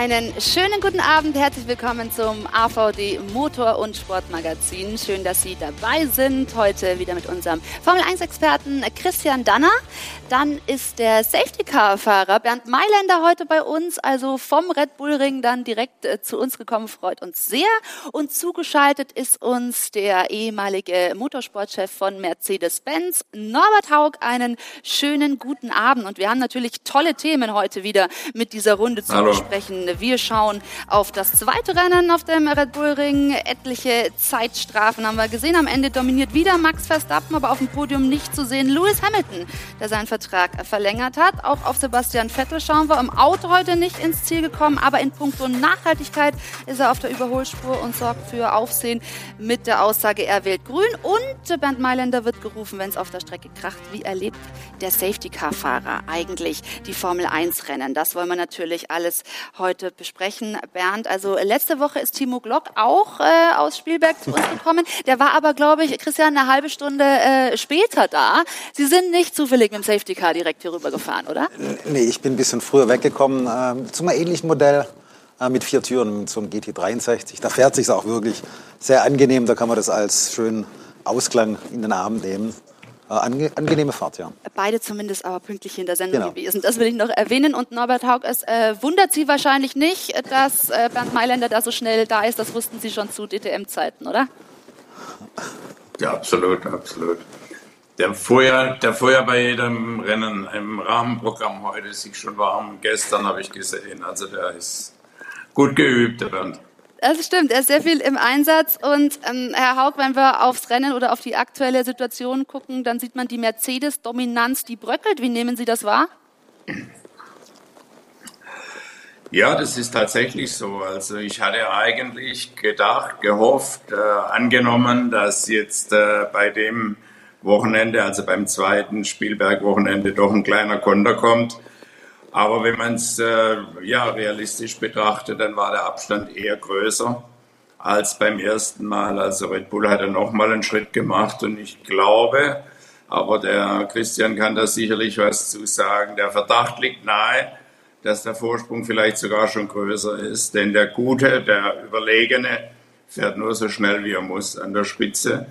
Einen schönen guten Abend, herzlich willkommen zum AVD Motor- und Sportmagazin. Schön, dass Sie dabei sind. Heute wieder mit unserem Formel-1-Experten Christian Danner. Dann ist der Safety-Car-Fahrer Bernd Mailänder heute bei uns, also vom Red Bull Ring dann direkt äh, zu uns gekommen, freut uns sehr. Und zugeschaltet ist uns der ehemalige Motorsportchef von Mercedes-Benz, Norbert Haug. Einen schönen guten Abend. Und wir haben natürlich tolle Themen heute wieder mit dieser Runde zu Hallo. besprechen. Wir schauen auf das zweite Rennen auf dem Red Bull Ring. Etliche Zeitstrafen haben wir gesehen. Am Ende dominiert wieder Max Verstappen, aber auf dem Podium nicht zu sehen Lewis Hamilton, der seinen Vertrag verlängert hat. Auch auf Sebastian Vettel schauen wir. Im Auto heute nicht ins Ziel gekommen, aber in puncto Nachhaltigkeit ist er auf der Überholspur und sorgt für Aufsehen mit der Aussage, er wählt grün. Und Bernd Mailänder wird gerufen, wenn es auf der Strecke kracht. Wie erlebt der Safety-Car-Fahrer eigentlich die Formel 1-Rennen? Das wollen wir natürlich alles heute heute besprechen. Bernd, also letzte Woche ist Timo Glock auch äh, aus Spielberg zu uns gekommen. Der war aber, glaube ich, Christian, eine halbe Stunde äh, später da. Sie sind nicht zufällig mit dem Safety Car direkt hier rüber gefahren, oder? Nee, ich bin ein bisschen früher weggekommen. Äh, zu ähnlichen Modell äh, mit vier Türen, zum GT63. Da fährt sich auch wirklich sehr angenehm. Da kann man das als schönen Ausklang in den Abend nehmen. Äh, ange angenehme Fahrt, ja. Beide zumindest aber pünktlich in der Sendung genau. gewesen. Das will ich noch erwähnen. Und Norbert Haug, es äh, wundert Sie wahrscheinlich nicht, dass äh, Bernd Mailänder da so schnell da ist. Das wussten Sie schon zu DTM-Zeiten, oder? Ja, absolut, absolut. Der fuhr, ja, der fuhr ja bei jedem Rennen im Rahmenprogramm heute sich schon warm. Gestern habe ich gesehen. Also der ist gut geübt, der Bernd. Das stimmt, er ist sehr viel im Einsatz. Und ähm, Herr Haug, wenn wir aufs Rennen oder auf die aktuelle Situation gucken, dann sieht man die Mercedes-Dominanz, die bröckelt. Wie nehmen Sie das wahr? Ja, das ist tatsächlich so. Also ich hatte eigentlich gedacht, gehofft, äh, angenommen, dass jetzt äh, bei dem Wochenende, also beim zweiten Spielberg-Wochenende, doch ein kleiner Konter kommt aber wenn man es äh, ja, realistisch betrachtet, dann war der Abstand eher größer als beim ersten Mal. Also Red Bull hat dann nochmal einen Schritt gemacht und ich glaube, aber der Christian kann da sicherlich was zu sagen, der Verdacht liegt nahe, dass der Vorsprung vielleicht sogar schon größer ist. Denn der Gute, der Überlegene, fährt nur so schnell wie er muss an der Spitze.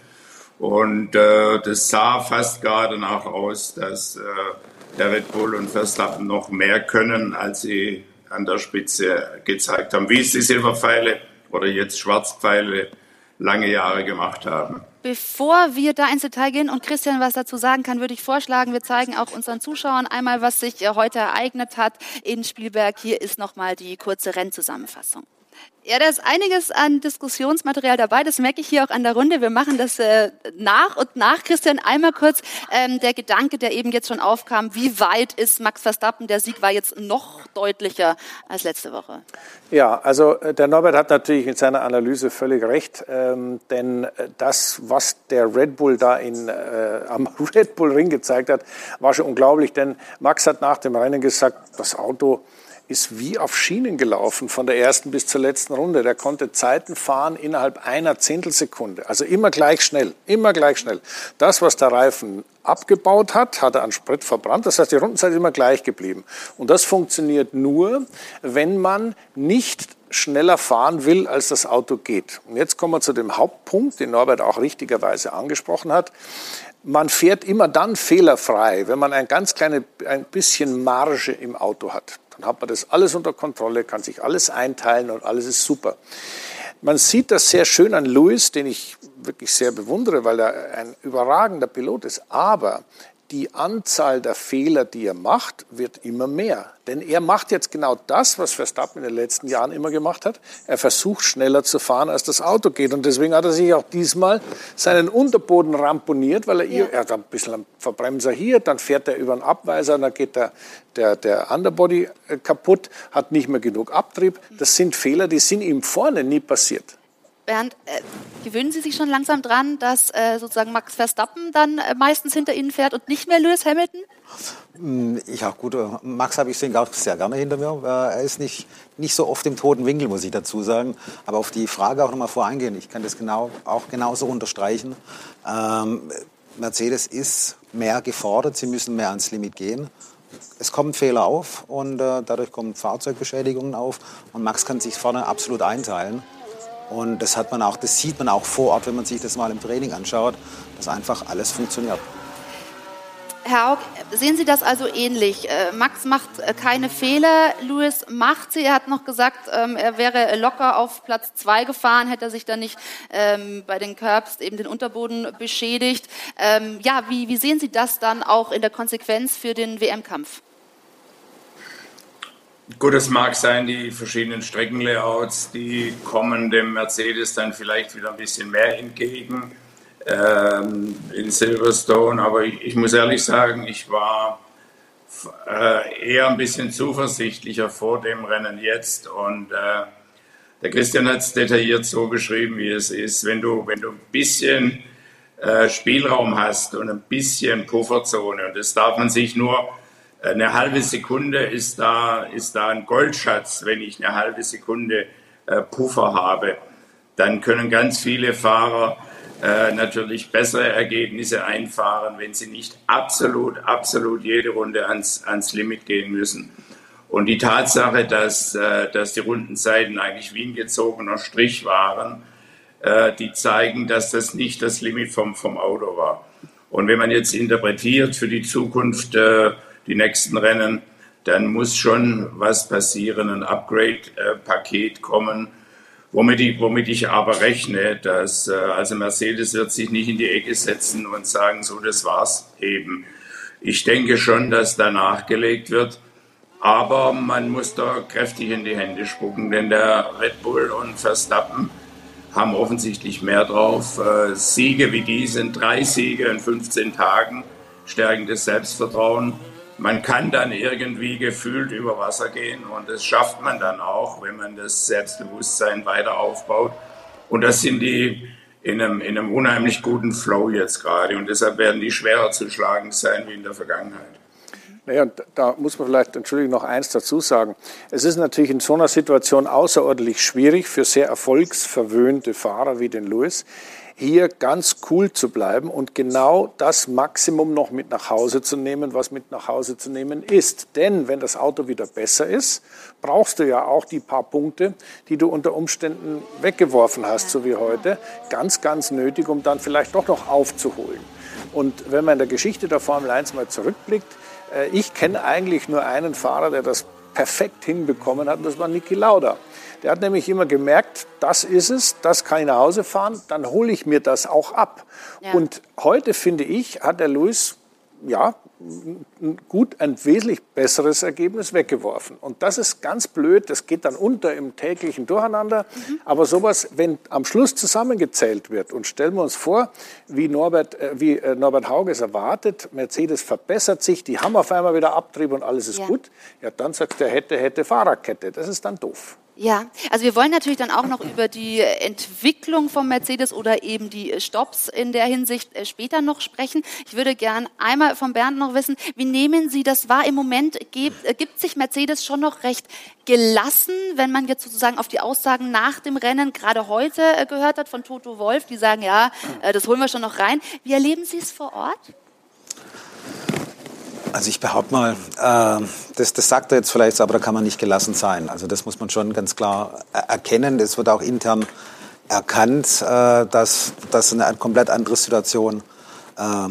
Und äh, das sah fast gerade danach aus, dass äh, der Red Bull und Verstappen noch mehr können, als sie an der Spitze gezeigt haben, wie es die Silberpfeile oder jetzt Schwarzpfeile lange Jahre gemacht haben. Bevor wir da ins Detail gehen und Christian was dazu sagen kann, würde ich vorschlagen, wir zeigen auch unseren Zuschauern einmal, was sich heute ereignet hat in Spielberg. Hier ist nochmal die kurze Rennzusammenfassung. Ja, da ist einiges an Diskussionsmaterial dabei. Das merke ich hier auch an der Runde. Wir machen das äh, nach und nach. Christian, einmal kurz ähm, der Gedanke, der eben jetzt schon aufkam. Wie weit ist Max Verstappen? Der Sieg war jetzt noch deutlicher als letzte Woche. Ja, also äh, der Norbert hat natürlich in seiner Analyse völlig recht. Ähm, denn äh, das, was der Red Bull da in, äh, am Red Bull Ring gezeigt hat, war schon unglaublich. Denn Max hat nach dem Rennen gesagt, das Auto ist wie auf Schienen gelaufen von der ersten bis zur letzten Runde. Der konnte Zeiten fahren innerhalb einer Zehntelsekunde. Also immer gleich schnell, immer gleich schnell. Das, was der Reifen abgebaut hat, hat er an Sprit verbrannt. Das heißt, die Rundenzeit ist immer gleich geblieben. Und das funktioniert nur, wenn man nicht schneller fahren will, als das Auto geht. Und jetzt kommen wir zu dem Hauptpunkt, den Norbert auch richtigerweise angesprochen hat. Man fährt immer dann fehlerfrei, wenn man ein ganz kleines ein bisschen Marge im Auto hat. Dann hat man das alles unter Kontrolle, kann sich alles einteilen und alles ist super. Man sieht das sehr schön an Lewis, den ich wirklich sehr bewundere, weil er ein überragender Pilot ist. Aber die Anzahl der Fehler, die er macht, wird immer mehr. Denn er macht jetzt genau das, was Verstappen in den letzten Jahren immer gemacht hat. Er versucht schneller zu fahren, als das Auto geht. Und deswegen hat er sich auch diesmal seinen Unterboden ramponiert, weil er, ja. er hat ein bisschen einen Verbremser hier, dann fährt er über einen Abweiser, dann geht der, der, der Underbody äh, kaputt, hat nicht mehr genug Abtrieb. Das sind Fehler, die sind ihm vorne nie passiert. Bernd, äh, gewöhnen Sie sich schon langsam dran, dass äh, sozusagen Max Verstappen dann äh, meistens hinter Ihnen fährt und nicht mehr Lewis Hamilton? Hm, ja, gut. Äh, Max habe ich auch sehr gerne hinter mir. Äh, er ist nicht, nicht so oft im toten Winkel, muss ich dazu sagen. Aber auf die Frage auch noch mal voreingehen. Ich kann das genau, auch genauso unterstreichen. Ähm, Mercedes ist mehr gefordert. Sie müssen mehr ans Limit gehen. es kommen Fehler auf und äh, dadurch kommen Fahrzeugbeschädigungen auf und Max kann sich vorne absolut einteilen. Und das hat man auch, das sieht man auch vor Ort, wenn man sich das mal im Training anschaut, dass einfach alles funktioniert. Herr Haug, sehen Sie das also ähnlich? Äh, Max macht äh, keine Fehler, Louis macht sie. Er hat noch gesagt, ähm, er wäre locker auf Platz zwei gefahren, hätte er sich dann nicht ähm, bei den Curbs eben den Unterboden beschädigt. Ähm, ja, wie, wie sehen Sie das dann auch in der Konsequenz für den WM-Kampf? Gut, es mag sein, die verschiedenen Streckenlayouts, die kommen dem Mercedes dann vielleicht wieder ein bisschen mehr entgegen ähm, in Silverstone. Aber ich, ich, muss ehrlich sagen, ich war äh, eher ein bisschen zuversichtlicher vor dem Rennen jetzt. Und äh, der Christian hat es detailliert so beschrieben, wie es ist. Wenn du, wenn du ein bisschen äh, Spielraum hast und ein bisschen Pufferzone, und das darf man sich nur eine halbe Sekunde ist da, ist da ein Goldschatz, wenn ich eine halbe Sekunde äh, Puffer habe. Dann können ganz viele Fahrer äh, natürlich bessere Ergebnisse einfahren, wenn sie nicht absolut, absolut jede Runde ans, ans Limit gehen müssen. Und die Tatsache, dass, äh, dass die Rundenzeiten eigentlich wie ein gezogener Strich waren, äh, die zeigen, dass das nicht das Limit vom, vom Auto war. Und wenn man jetzt interpretiert für die Zukunft äh, die nächsten Rennen, dann muss schon was passieren, ein Upgrade-Paket kommen, Womit ich, womit ich aber rechne, dass äh, also Mercedes wird sich nicht in die Ecke setzen und sagen, so das war's eben. Ich denke schon, dass da nachgelegt wird, aber man muss da kräftig in die Hände spucken, denn der Red Bull und Verstappen haben offensichtlich mehr drauf. Äh, Siege wie die sind drei Siege in 15 Tagen, stärken das Selbstvertrauen man kann dann irgendwie gefühlt über Wasser gehen und das schafft man dann auch, wenn man das Selbstbewusstsein weiter aufbaut. Und das sind die in einem, in einem unheimlich guten Flow jetzt gerade und deshalb werden die schwerer zu schlagen sein wie in der Vergangenheit. Naja, da muss man vielleicht, Entschuldigung, noch eins dazu sagen. Es ist natürlich in so einer Situation außerordentlich schwierig für sehr erfolgsverwöhnte Fahrer wie den Lewis, hier ganz cool zu bleiben und genau das Maximum noch mit nach Hause zu nehmen, was mit nach Hause zu nehmen ist. Denn wenn das Auto wieder besser ist, brauchst du ja auch die paar Punkte, die du unter Umständen weggeworfen hast, so wie heute, ganz, ganz nötig, um dann vielleicht doch noch aufzuholen. Und wenn man in der Geschichte der Formel 1 mal zurückblickt, äh, ich kenne eigentlich nur einen Fahrer, der das perfekt hinbekommen hat, und das war Niki Lauda. Der hat nämlich immer gemerkt, das ist es, das kann ich nach Hause fahren, dann hole ich mir das auch ab. Ja. Und heute, finde ich, hat der Luis ja, gut ein wesentlich besseres Ergebnis weggeworfen. Und das ist ganz blöd, das geht dann unter im täglichen Durcheinander. Mhm. Aber sowas, wenn am Schluss zusammengezählt wird und stellen wir uns vor, wie Norbert, äh, wie äh, Norbert Hauge es erwartet, Mercedes verbessert sich, die haben auf einmal wieder Abtrieb und alles ist ja. gut, ja, dann sagt er, hätte, hätte Fahrradkette. Das ist dann doof. Ja, also wir wollen natürlich dann auch noch über die Entwicklung von Mercedes oder eben die Stops in der Hinsicht äh, später noch sprechen. Ich würde gern einmal von Bernd noch wissen, wie nehmen Sie das wahr? Im Moment gibt, äh, gibt sich Mercedes schon noch recht gelassen, wenn man jetzt sozusagen auf die Aussagen nach dem Rennen gerade heute äh, gehört hat von Toto Wolf, die sagen, ja, das holen wir schon noch rein. Wie erleben Sie es vor Ort? Also ich behaupte mal, äh, das, das sagt er jetzt vielleicht, aber da kann man nicht gelassen sein. Also das muss man schon ganz klar erkennen. Das wird auch intern erkannt, äh, dass, dass eine komplett andere Situation äh,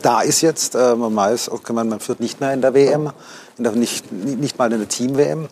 da ist jetzt. Äh, man weiß, okay, man, man führt nicht mehr in der WM, in der, nicht, nicht mal in der Team-WM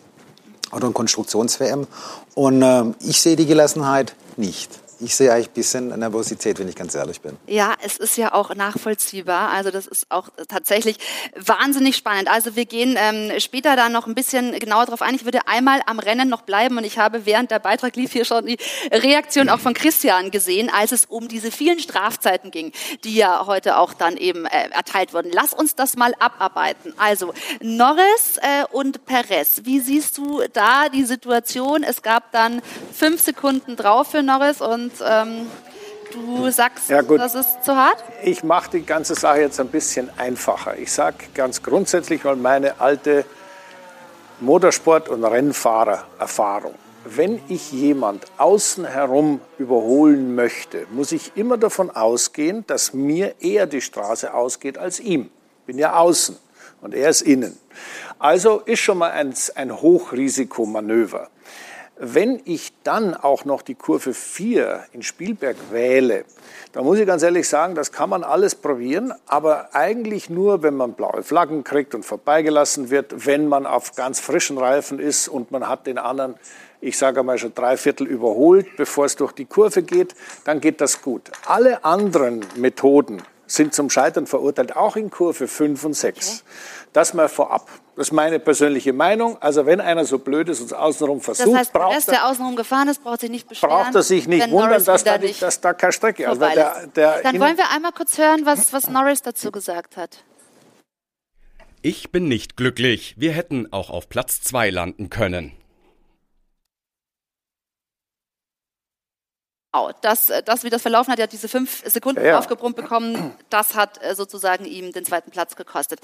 oder in Konstruktions-WM. Und äh, ich sehe die Gelassenheit nicht ich sehe eigentlich ein bisschen Nervosität, wenn ich ganz ehrlich bin. Ja, es ist ja auch nachvollziehbar. Also das ist auch tatsächlich wahnsinnig spannend. Also wir gehen ähm, später da noch ein bisschen genauer drauf ein. Ich würde einmal am Rennen noch bleiben und ich habe während der Beitrag lief hier schon die Reaktion auch von Christian gesehen, als es um diese vielen Strafzeiten ging, die ja heute auch dann eben äh, erteilt wurden. Lass uns das mal abarbeiten. Also Norris äh, und Perez, wie siehst du da die Situation? Es gab dann fünf Sekunden drauf für Norris und und ähm, du sagst, ja, das ist zu hart? Ich mache die ganze Sache jetzt ein bisschen einfacher. Ich sage ganz grundsätzlich mal meine alte Motorsport- und Rennfahrererfahrung. Wenn ich jemand außen herum überholen möchte, muss ich immer davon ausgehen, dass mir eher die Straße ausgeht als ihm. Bin ja außen. und er ist innen. Also ist schon mal ein, ein Hochrisikomanöver. Wenn ich dann auch noch die Kurve 4 in Spielberg wähle, da muss ich ganz ehrlich sagen, das kann man alles probieren, aber eigentlich nur, wenn man blaue Flaggen kriegt und vorbeigelassen wird, wenn man auf ganz frischen Reifen ist und man hat den anderen, ich sage einmal schon drei Viertel überholt, bevor es durch die Kurve geht, dann geht das gut. Alle anderen Methoden sind zum Scheitern verurteilt, auch in Kurve 5 und 6. Okay. Das mal vorab. Das ist meine persönliche Meinung. Also wenn einer so blöd ist und außenrum versucht, das heißt, braucht der, der außenrum gefahren ist, braucht sich nicht beschweren. Braucht er sich nicht wundern, dass da, nicht dass da keine Strecke also der, der Dann wollen wir einmal kurz hören, was, was Norris dazu gesagt hat. Ich bin nicht glücklich. Wir hätten auch auf Platz 2 landen können. Das, äh, das, wie das verlaufen hat, er hat diese fünf Sekunden ja, ja. aufgebrummt bekommen, das hat äh, sozusagen ihm den zweiten Platz gekostet.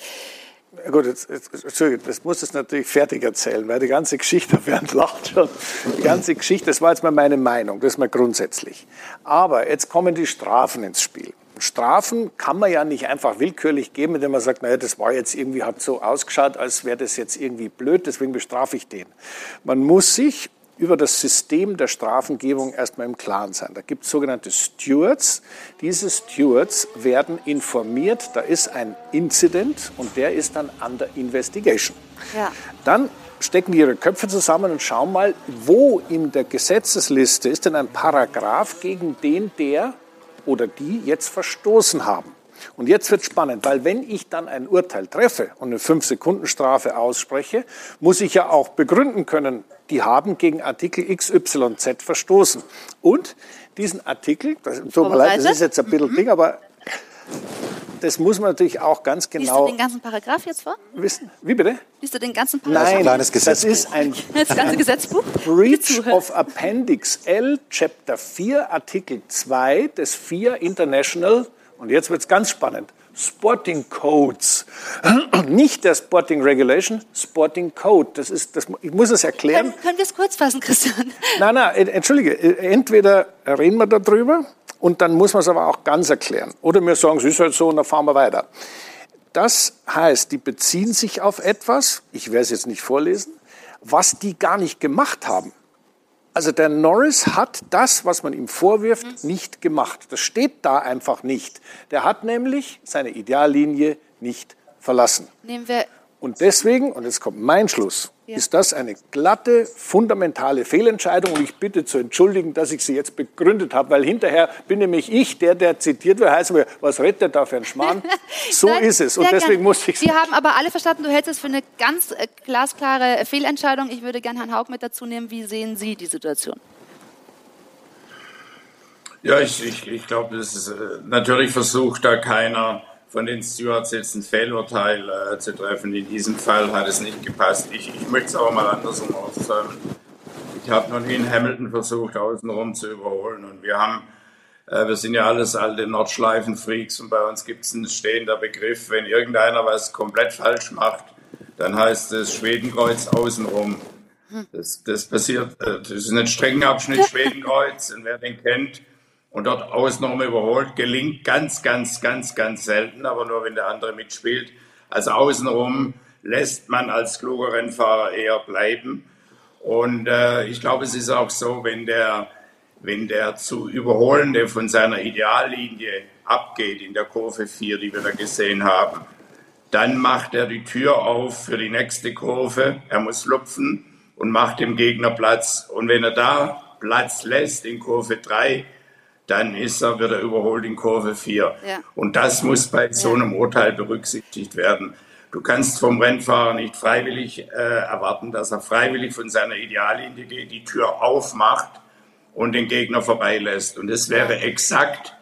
Gut, jetzt, jetzt, Entschuldigung, das muss es natürlich fertig erzählen, weil die ganze Geschichte, während lacht schon, die ganze Geschichte, das war jetzt mal meine Meinung, das ist mal grundsätzlich. Aber jetzt kommen die Strafen ins Spiel. Strafen kann man ja nicht einfach willkürlich geben, indem man sagt, naja, das war jetzt irgendwie, hat so ausgeschaut, als wäre das jetzt irgendwie blöd, deswegen bestrafe ich den. Man muss sich über das System der Strafengebung erstmal im Klaren sein. Da gibt es sogenannte Stewards. Diese Stewards werden informiert, da ist ein Incident und der ist dann under investigation. Ja. Dann stecken die ihre Köpfe zusammen und schauen mal, wo in der Gesetzesliste ist denn ein Paragraph, gegen den der oder die jetzt verstoßen haben. Und jetzt wird spannend, weil wenn ich dann ein Urteil treffe und eine 5-Sekunden-Strafe ausspreche, muss ich ja auch begründen können, die haben gegen Artikel XYZ verstoßen. Und diesen Artikel, das, tut mir leid, das ist jetzt ein bisschen mhm. Ding, aber das muss man natürlich auch ganz genau. Liest du den ganzen Paragraph jetzt vor? Wissen? Wie bitte? Liest du den ganzen Paragraph? Nein, das, das ist ein das ganze Gesetzbuch. Breach of Appendix L, Chapter 4, Artikel 2 des 4 International und jetzt wird es ganz spannend. Sporting Codes. Nicht der Sporting Regulation, Sporting Code. Das ist, das, ich muss es erklären. Können, können wir es kurz fassen, Christian? Nein, nein, entschuldige. Entweder reden wir darüber und dann muss man es aber auch ganz erklären. Oder wir sagen, es ist halt so und dann fahren wir weiter. Das heißt, die beziehen sich auf etwas, ich werde es jetzt nicht vorlesen, was die gar nicht gemacht haben. Also der Norris hat das, was man ihm vorwirft, nicht gemacht. Das steht da einfach nicht. Der hat nämlich seine Ideallinie nicht verlassen. Nehmen wir und deswegen, und jetzt kommt mein Schluss, ja. ist das eine glatte, fundamentale Fehlentscheidung. Und ich bitte zu entschuldigen, dass ich sie jetzt begründet habe, weil hinterher bin nämlich ich, der, der zitiert wird, heißt mir, was redet der da für ein Schmarrn? So Nein, ist es. Und deswegen gern. musste ich Wir haben aber alle verstanden, du hältst es für eine ganz äh, glasklare Fehlentscheidung. Ich würde gerne Herrn Haug mit dazu nehmen. Wie sehen Sie die Situation? Ja, ich, ich, ich glaube, das ist, äh, natürlich versucht da keiner von den Stewards jetzt ein Fehlurteil äh, zu treffen. In diesem Fall hat es nicht gepasst. Ich, ich möchte es aber mal andersrum aussagen. Ich habe noch nie in Hamilton versucht, außenrum zu überholen. Und wir haben, äh, wir sind ja alles alte Nordschleifen-Freaks und bei uns gibt es einen stehender Begriff, wenn irgendeiner was komplett falsch macht, dann heißt es Schwedenkreuz außenrum. Das, das passiert, äh, das ist ein Streckenabschnitt Schwedenkreuz und wer den kennt, und dort außenrum überholt, gelingt ganz, ganz, ganz, ganz selten, aber nur wenn der andere mitspielt. Also außenrum lässt man als kluger Rennfahrer eher bleiben. Und äh, ich glaube, es ist auch so, wenn der, wenn der zu Überholende von seiner Ideallinie abgeht in der Kurve 4, die wir da gesehen haben, dann macht er die Tür auf für die nächste Kurve. Er muss lupfen und macht dem Gegner Platz. Und wenn er da Platz lässt in Kurve 3, dann ist er, wird er überholt in Kurve 4. Ja. Und das muss bei so einem Urteil berücksichtigt werden. Du kannst vom Rennfahrer nicht freiwillig äh, erwarten, dass er freiwillig von seiner Ideallinie die Tür aufmacht und den Gegner vorbeilässt. Und das wäre exakt,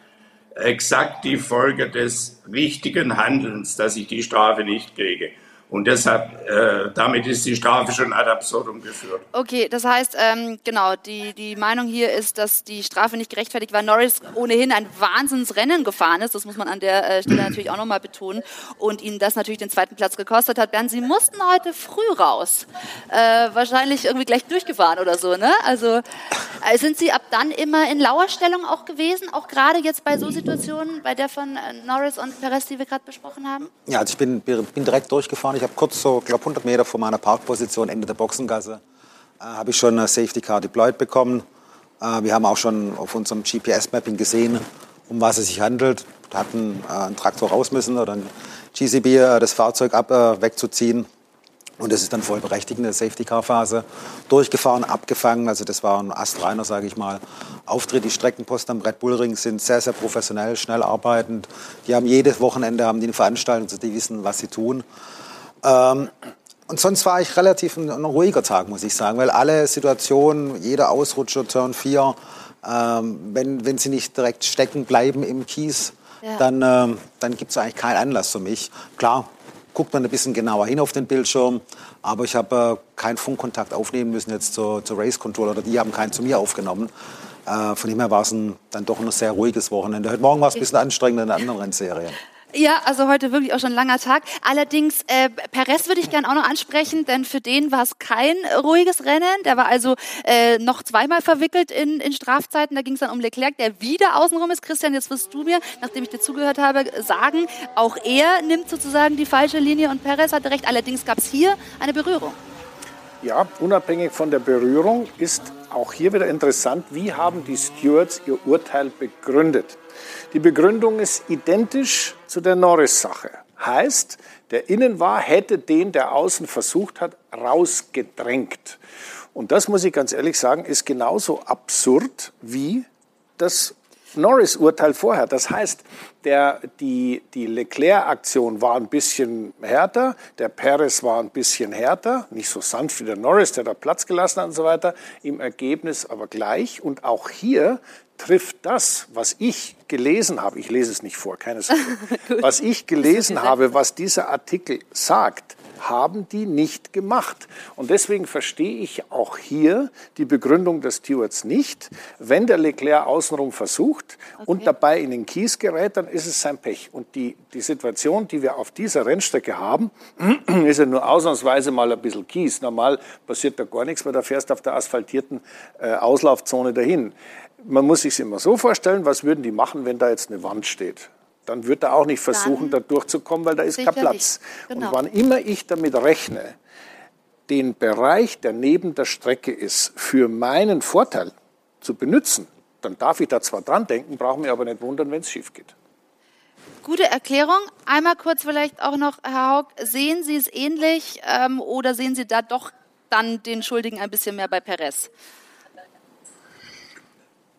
exakt die Folge des richtigen Handelns, dass ich die Strafe nicht kriege. Und deshalb, äh, damit ist die Strafe schon ad absurdum geführt. Okay, das heißt, ähm, genau, die, die Meinung hier ist, dass die Strafe nicht gerechtfertigt war. Norris ohnehin ein Wahnsinnsrennen gefahren ist, das muss man an der äh, Stelle natürlich auch nochmal betonen, und ihnen das natürlich den zweiten Platz gekostet hat. Bernd, Sie mussten heute früh raus. Äh, wahrscheinlich irgendwie gleich durchgefahren oder so, ne? Also äh, sind Sie ab dann immer in Lauerstellung auch gewesen, auch gerade jetzt bei so Situationen, bei der von äh, Norris und Perez, die wir gerade besprochen haben? Ja, also ich bin, bin direkt durchgefahren ich habe kurz so, glaube 100 Meter vor meiner Parkposition, Ende der Boxengasse, äh, habe ich schon eine Safety Car deployed bekommen. Äh, wir haben auch schon auf unserem GPS-Mapping gesehen, um was es sich handelt. Da hatten äh, ein Traktor raus müssen oder ein GCB äh, das Fahrzeug ab, äh, wegzuziehen. Und das ist dann voll berechtigende Safety-Car-Phase. Durchgefahren, abgefangen, also das war ein astreiner, sage ich mal, Auftritt. Die Streckenposten am Red Bull Ring sind sehr, sehr professionell, schnell arbeitend. Die haben jedes Wochenende haben die eine Veranstaltung, also die wissen, was sie tun. Ähm, und sonst war ich relativ ein, ein, ruhiger Tag, muss ich sagen, weil alle Situationen, jeder Ausrutscher, Turn 4, ähm, wenn, wenn sie nicht direkt stecken bleiben im Kies, ja. dann, ähm, dann gibt es eigentlich keinen Anlass für mich. Klar, guckt man ein bisschen genauer hin auf den Bildschirm, aber ich habe äh, keinen Funkkontakt aufnehmen müssen jetzt zur, zur Race Control oder die haben keinen zu mir aufgenommen. Äh, von dem her war es dann doch ein sehr ruhiges Wochenende. Heute Morgen war es ein bisschen anstrengender in anderen Rennserien. Ja, also heute wirklich auch schon ein langer Tag. Allerdings, äh, Perez würde ich gerne auch noch ansprechen, denn für den war es kein ruhiges Rennen. Der war also äh, noch zweimal verwickelt in, in Strafzeiten. Da ging es dann um Leclerc, der wieder außenrum ist. Christian, jetzt wirst du mir, nachdem ich dir zugehört habe, sagen, auch er nimmt sozusagen die falsche Linie und Perez hatte recht. Allerdings gab es hier eine Berührung. Ja, unabhängig von der Berührung ist auch hier wieder interessant, wie haben die Stewards ihr Urteil begründet. Die Begründung ist identisch zu der Norris-Sache. Heißt, der innen war, hätte den, der außen versucht hat, rausgedrängt. Und das muss ich ganz ehrlich sagen, ist genauso absurd wie das Norris-Urteil vorher. Das heißt, der, die, die Leclerc-Aktion war ein bisschen härter, der Perez war ein bisschen härter, nicht so sanft wie der Norris, der da Platz gelassen hat und so weiter, im Ergebnis aber gleich. Und auch hier trifft das, was ich gelesen habe, ich lese es nicht vor, keine Sorge, was ich gelesen habe, was dieser Artikel sagt, haben die nicht gemacht. Und deswegen verstehe ich auch hier die Begründung des Stewards nicht. Wenn der Leclerc außenrum versucht okay. und dabei in den Kies gerät, dann ist es sein Pech. Und die, die Situation, die wir auf dieser Rennstrecke haben, ist ja nur ausnahmsweise mal ein bisschen Kies. Normal passiert da gar nichts, weil da fährst auf der asphaltierten äh, Auslaufzone dahin man muss sich immer so vorstellen, was würden die machen, wenn da jetzt eine Wand steht? Dann wird er auch nicht versuchen, Dann da durchzukommen, weil da ist kein Platz. Genau. Und wann immer ich damit rechne, den Bereich, der neben der Strecke ist, für meinen Vorteil zu benutzen, dann darf ich da zwar dran denken, brauche mich aber nicht wundern, wenn es schief geht. Gute Erklärung. Einmal kurz vielleicht auch noch, Herr Haug, sehen Sie es ähnlich ähm, oder sehen Sie da doch dann den Schuldigen ein bisschen mehr bei Perez?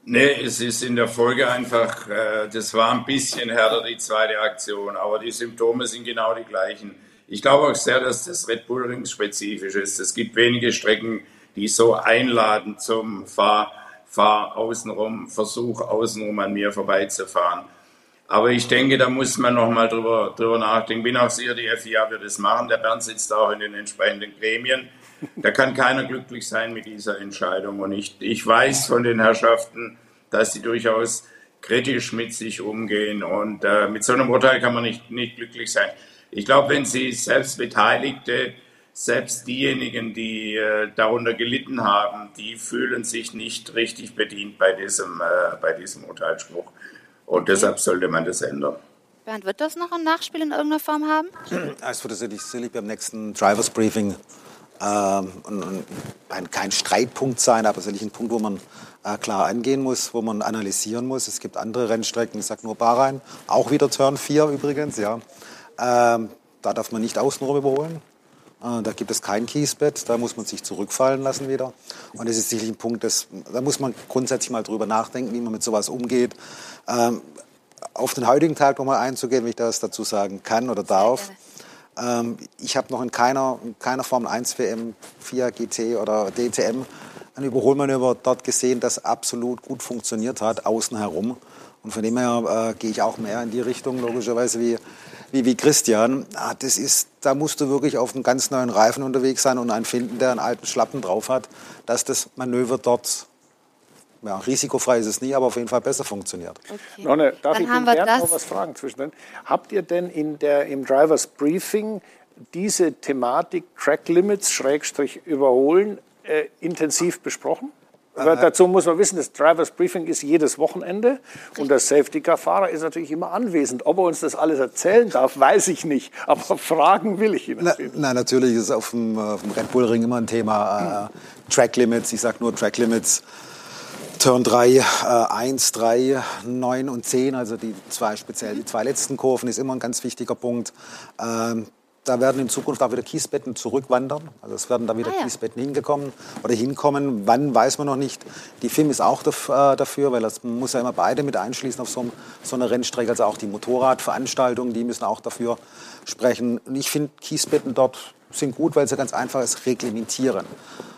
Nee, es ist in der Folge einfach, äh, das war ein bisschen härter, die zweite Aktion, aber die Symptome sind genau die gleichen. Ich glaube auch sehr, dass das Red Bull Ring spezifisch ist. Es gibt wenige Strecken, die so einladen zum Fahr, Fahr außenrum, Versuch außenrum an mir vorbeizufahren. Aber ich denke, da muss man noch mal drüber, drüber nachdenken. Bin auch sicher, die FIA wird es machen. Der Bernd sitzt auch in den entsprechenden Gremien. Da kann keiner glücklich sein mit dieser Entscheidung. Und ich, ich weiß von den Herrschaften, dass sie durchaus kritisch mit sich umgehen. Und äh, mit so einem Urteil kann man nicht, nicht glücklich sein. Ich glaube, wenn Sie selbst Beteiligte, selbst diejenigen, die äh, darunter gelitten haben, die fühlen sich nicht richtig bedient bei diesem, äh, bei diesem Urteilsspruch. Und deshalb sollte man das ändern. Bernd, wird das noch ein Nachspiel in irgendeiner Form haben? Es wird sicherlich beim nächsten Drivers Briefing ähm, ein, kein Streitpunkt sein, aber sicherlich ein Punkt, wo man äh, klar angehen muss, wo man analysieren muss. Es gibt andere Rennstrecken, ich sage nur Bahrain, auch wieder Turn 4 übrigens, ja. Ähm, da darf man nicht außenrum überholen. Äh, da gibt es kein Kiesbett, da muss man sich zurückfallen lassen wieder. Und das ist sicherlich ein Punkt, das, da muss man grundsätzlich mal drüber nachdenken, wie man mit sowas umgeht. Ähm, auf den heutigen Tag nochmal einzugehen, wenn ich das dazu sagen kann oder darf. Ähm, ich habe noch in keiner, in keiner Formel 1 WM, FIA, GT oder DTM ein Überholmanöver dort gesehen, das absolut gut funktioniert hat, außen herum. Und von dem her äh, gehe ich auch mehr in die Richtung, logischerweise, wie, wie, wie Christian. Ah, das ist, da musst du wirklich auf einem ganz neuen Reifen unterwegs sein und einen finden, der einen alten Schlappen drauf hat, dass das Manöver dort ja, risikofrei ist es nie, aber auf jeden Fall besser funktioniert. Okay. Nonne, darf Dann ich haben Bernd noch was fragen zwischendrin? Habt ihr denn in der, im Drivers Briefing diese Thematik Track Limits Schrägstrich überholen äh, intensiv besprochen? Aber dazu muss man wissen, das Drivers Briefing ist jedes Wochenende und der Safety Car Fahrer ist natürlich immer anwesend. Ob er uns das alles erzählen darf, weiß ich nicht. Aber fragen will ich ihn. Na, na, natürlich ist auf dem, auf dem, Red Bull Ring immer ein Thema äh, Track Limits. Ich sage nur Track Limits. Turn 3, äh, 1, 3, 9 und 10, also die zwei speziell die zwei letzten Kurven, ist immer ein ganz wichtiger Punkt. Ähm, da werden in Zukunft auch wieder Kiesbetten zurückwandern. Also es werden da wieder ah, ja. Kiesbetten hingekommen oder hinkommen. Wann weiß man noch nicht. Die FIM ist auch äh, dafür, weil das muss ja immer beide mit einschließen auf so, so einer Rennstrecke. Also auch die Motorradveranstaltungen, die müssen auch dafür sprechen. Und ich finde Kiesbetten dort sind gut, weil sie ganz einfach es reglementieren.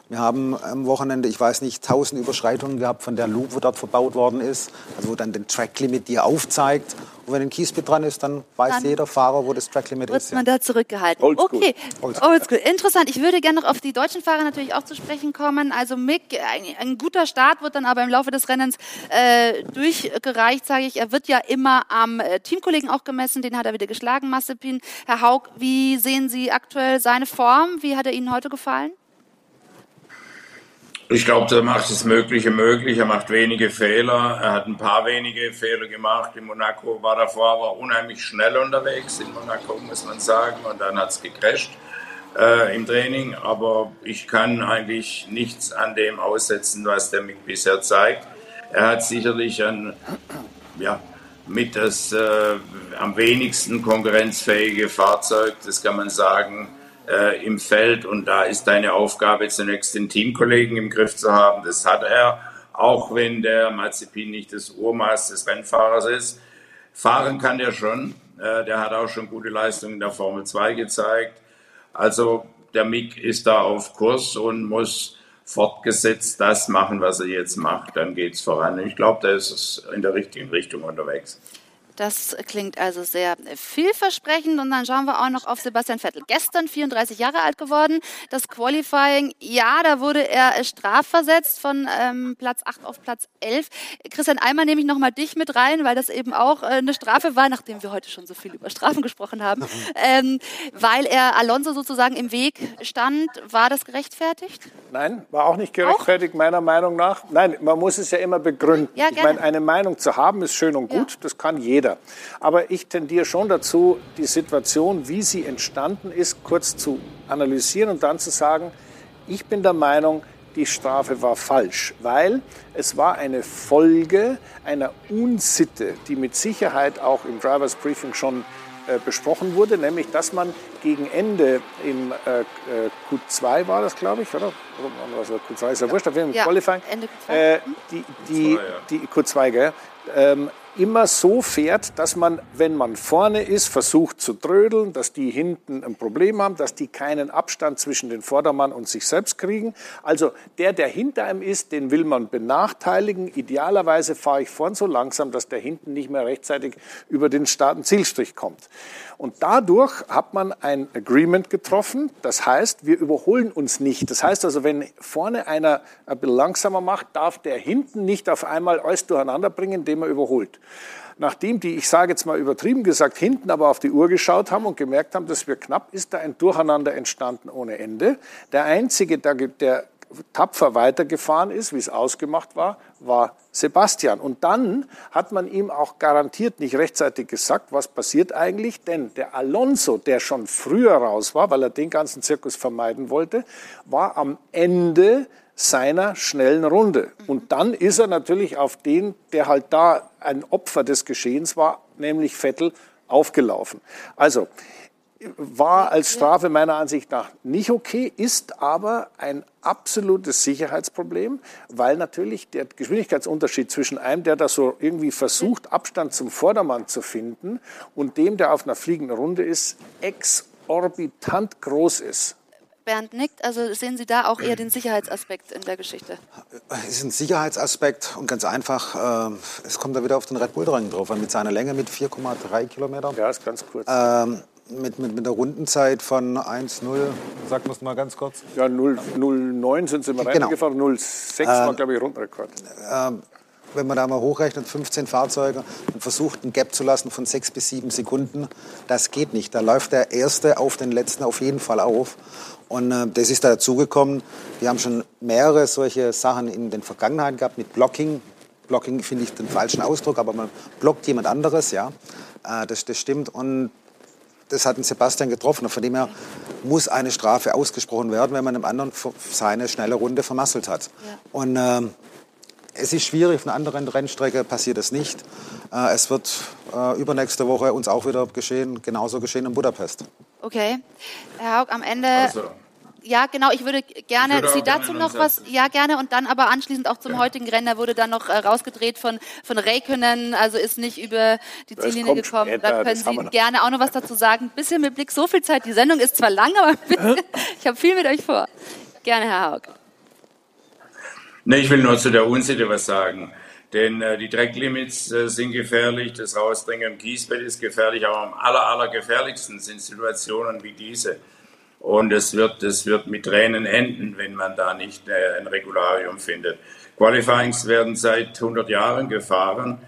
Wir haben am Wochenende, ich weiß nicht, tausend Überschreitungen gehabt von der Loop, wo dort verbaut worden ist, also wo dann den Tracklimit dir aufzeigt. Und wenn ein Kiesbett dran ist, dann weiß dann jeder Fahrer, wo das Tracklimit ist. Wird man da zurückgehalten. Oldschool. Okay, Oldschool. Oldschool. Interessant. Ich würde gerne noch auf die deutschen Fahrer natürlich auch zu sprechen kommen. Also Mick, ein, ein guter Start wird dann aber im Laufe des Rennens äh, durchgereicht, sage ich. Er wird ja immer am äh, Teamkollegen auch gemessen. Den hat er wieder geschlagen, Massepin. Herr Haug, wie sehen Sie aktuell seine Form? Wie hat er Ihnen heute gefallen? Ich glaube, er macht das Mögliche möglich. Er macht wenige Fehler. Er hat ein paar wenige Fehler gemacht. In Monaco war davor aber unheimlich schnell unterwegs. In Monaco muss man sagen. Und dann hat es gecrasht äh, im Training. Aber ich kann eigentlich nichts an dem aussetzen, was der mit bisher zeigt. Er hat sicherlich ein, ja, mit das äh, am wenigsten konkurrenzfähige Fahrzeug. Das kann man sagen äh, im Feld und da ist deine Aufgabe zunächst den Teamkollegen im Griff zu haben. Das hat er, auch wenn der Mazepin nicht das Urmaß des Rennfahrers ist. Fahren kann der schon. Äh, der hat auch schon gute Leistungen in der Formel 2 gezeigt. Also der Mick ist da auf Kurs und muss fortgesetzt das machen, was er jetzt macht. Dann geht es voran. Ich glaube, da ist es in der richtigen Richtung unterwegs. Das klingt also sehr vielversprechend. Und dann schauen wir auch noch auf Sebastian Vettel. Gestern 34 Jahre alt geworden. Das Qualifying, ja, da wurde er strafversetzt von ähm, Platz 8 auf Platz 11. Christian, einmal nehme ich nochmal dich mit rein, weil das eben auch äh, eine Strafe war, nachdem wir heute schon so viel über Strafen gesprochen haben. Ähm, weil er Alonso sozusagen im Weg stand. War das gerechtfertigt? Nein, war auch nicht gerechtfertigt, auch? meiner Meinung nach. Nein, man muss es ja immer begründen. Ja, ich meine, eine Meinung zu haben ist schön und gut. Ja. Das kann jeder jeder. Aber ich tendiere schon dazu, die Situation, wie sie entstanden ist, kurz zu analysieren und dann zu sagen, ich bin der Meinung, die Strafe war falsch, weil es war eine Folge einer Unsitte, die mit Sicherheit auch im Drivers Briefing schon äh, besprochen wurde, nämlich dass man gegen Ende im äh, äh Q2 war das, glaube ich, oder? Also Q2 ist ja, ja. wurscht, auf jeden Fall ja, Qualifying. Ende Q2. Äh, die, die, Q2, ja. die Q2, gell? Ähm, immer so fährt, dass man, wenn man vorne ist, versucht zu trödeln, dass die hinten ein Problem haben, dass die keinen Abstand zwischen den Vordermann und sich selbst kriegen. Also der, der hinter einem ist, den will man benachteiligen. Idealerweise fahre ich vorn so langsam, dass der hinten nicht mehr rechtzeitig über den und Zielstrich kommt. Und dadurch hat man ein Agreement getroffen. Das heißt, wir überholen uns nicht. Das heißt also, wenn vorne einer ein bisschen langsamer macht, darf der hinten nicht auf einmal alles durcheinander bringen, indem er überholt. Nachdem die, ich sage jetzt mal übertrieben gesagt, hinten aber auf die Uhr geschaut haben und gemerkt haben, dass wir knapp, ist da ein Durcheinander entstanden ohne Ende. Der Einzige, der, der tapfer weitergefahren ist, wie es ausgemacht war, war Sebastian. Und dann hat man ihm auch garantiert nicht rechtzeitig gesagt, was passiert eigentlich, denn der Alonso, der schon früher raus war, weil er den ganzen Zirkus vermeiden wollte, war am Ende seiner schnellen Runde. Und dann ist er natürlich auf den, der halt da ein Opfer des Geschehens war, nämlich Vettel, aufgelaufen. Also, war als Strafe meiner Ansicht nach nicht okay, ist aber ein absolutes Sicherheitsproblem, weil natürlich der Geschwindigkeitsunterschied zwischen einem, der da so irgendwie versucht, Abstand zum Vordermann zu finden, und dem, der auf einer fliegenden Runde ist, exorbitant groß ist. Bernd nickt. Also sehen Sie da auch eher den Sicherheitsaspekt in der Geschichte? Es ist ein Sicherheitsaspekt und ganz einfach, äh, es kommt da wieder auf den Red Bull Drang drauf, mit seiner Länge mit 4,3 Kilometern. Ja, ist ganz kurz. Ähm, mit, mit, mit einer Rundenzeit von 1,0, sag mal ganz kurz. Ja, 0,09 sind sie Rennen Genau. gefahren, 0,6 war, glaube ich, Rundenrekord. Ähm, wenn man da mal hochrechnet, 15 Fahrzeuge und versucht, einen Gap zu lassen von sechs bis sieben Sekunden, das geht nicht. Da läuft der Erste auf den Letzten auf jeden Fall auf. Und äh, das ist dazugekommen. Wir haben schon mehrere solche Sachen in den Vergangenheiten gehabt mit Blocking. Blocking finde ich den falschen Ausdruck, aber man blockt jemand anderes, ja. Äh, das, das stimmt. Und das hat den Sebastian getroffen. Und von dem her muss eine Strafe ausgesprochen werden, wenn man einem anderen seine schnelle Runde vermasselt hat. Und ähm, es ist schwierig, auf einer anderen Rennstrecke passiert es nicht. Äh, es wird äh, übernächste Woche uns auch wieder geschehen, genauso geschehen in Budapest. Okay. Herr Haug, am Ende. Also, Ja, genau. Ich würde gerne Ich würde Sie dazu noch was. Ja, gerne. Und dann aber anschließend auch zum heutigen Rennen. Da wurde dann noch äh, rausgedreht von, von Räikkönen. Also ist nicht über die Das Ziellinie gekommen. später, da können Sie gerne auch noch was dazu sagen. Bisschen mit Blick, so viel Zeit. Die Sendung ist zwar lang, aber ich habe viel mit euch vor. Gerne, Herr Haug. Ne, ich will nur zu der Unsitte was sagen. Denn äh, die Drecklimits äh, sind gefährlich, das Rausdringen im Kiesbett ist gefährlich, aber am aller, aller gefährlichsten sind Situationen wie diese. Und es wird, es wird mit Tränen enden, wenn man da nicht äh, ein Regularium findet. Qualifyings werden seit 100 Jahren gefahren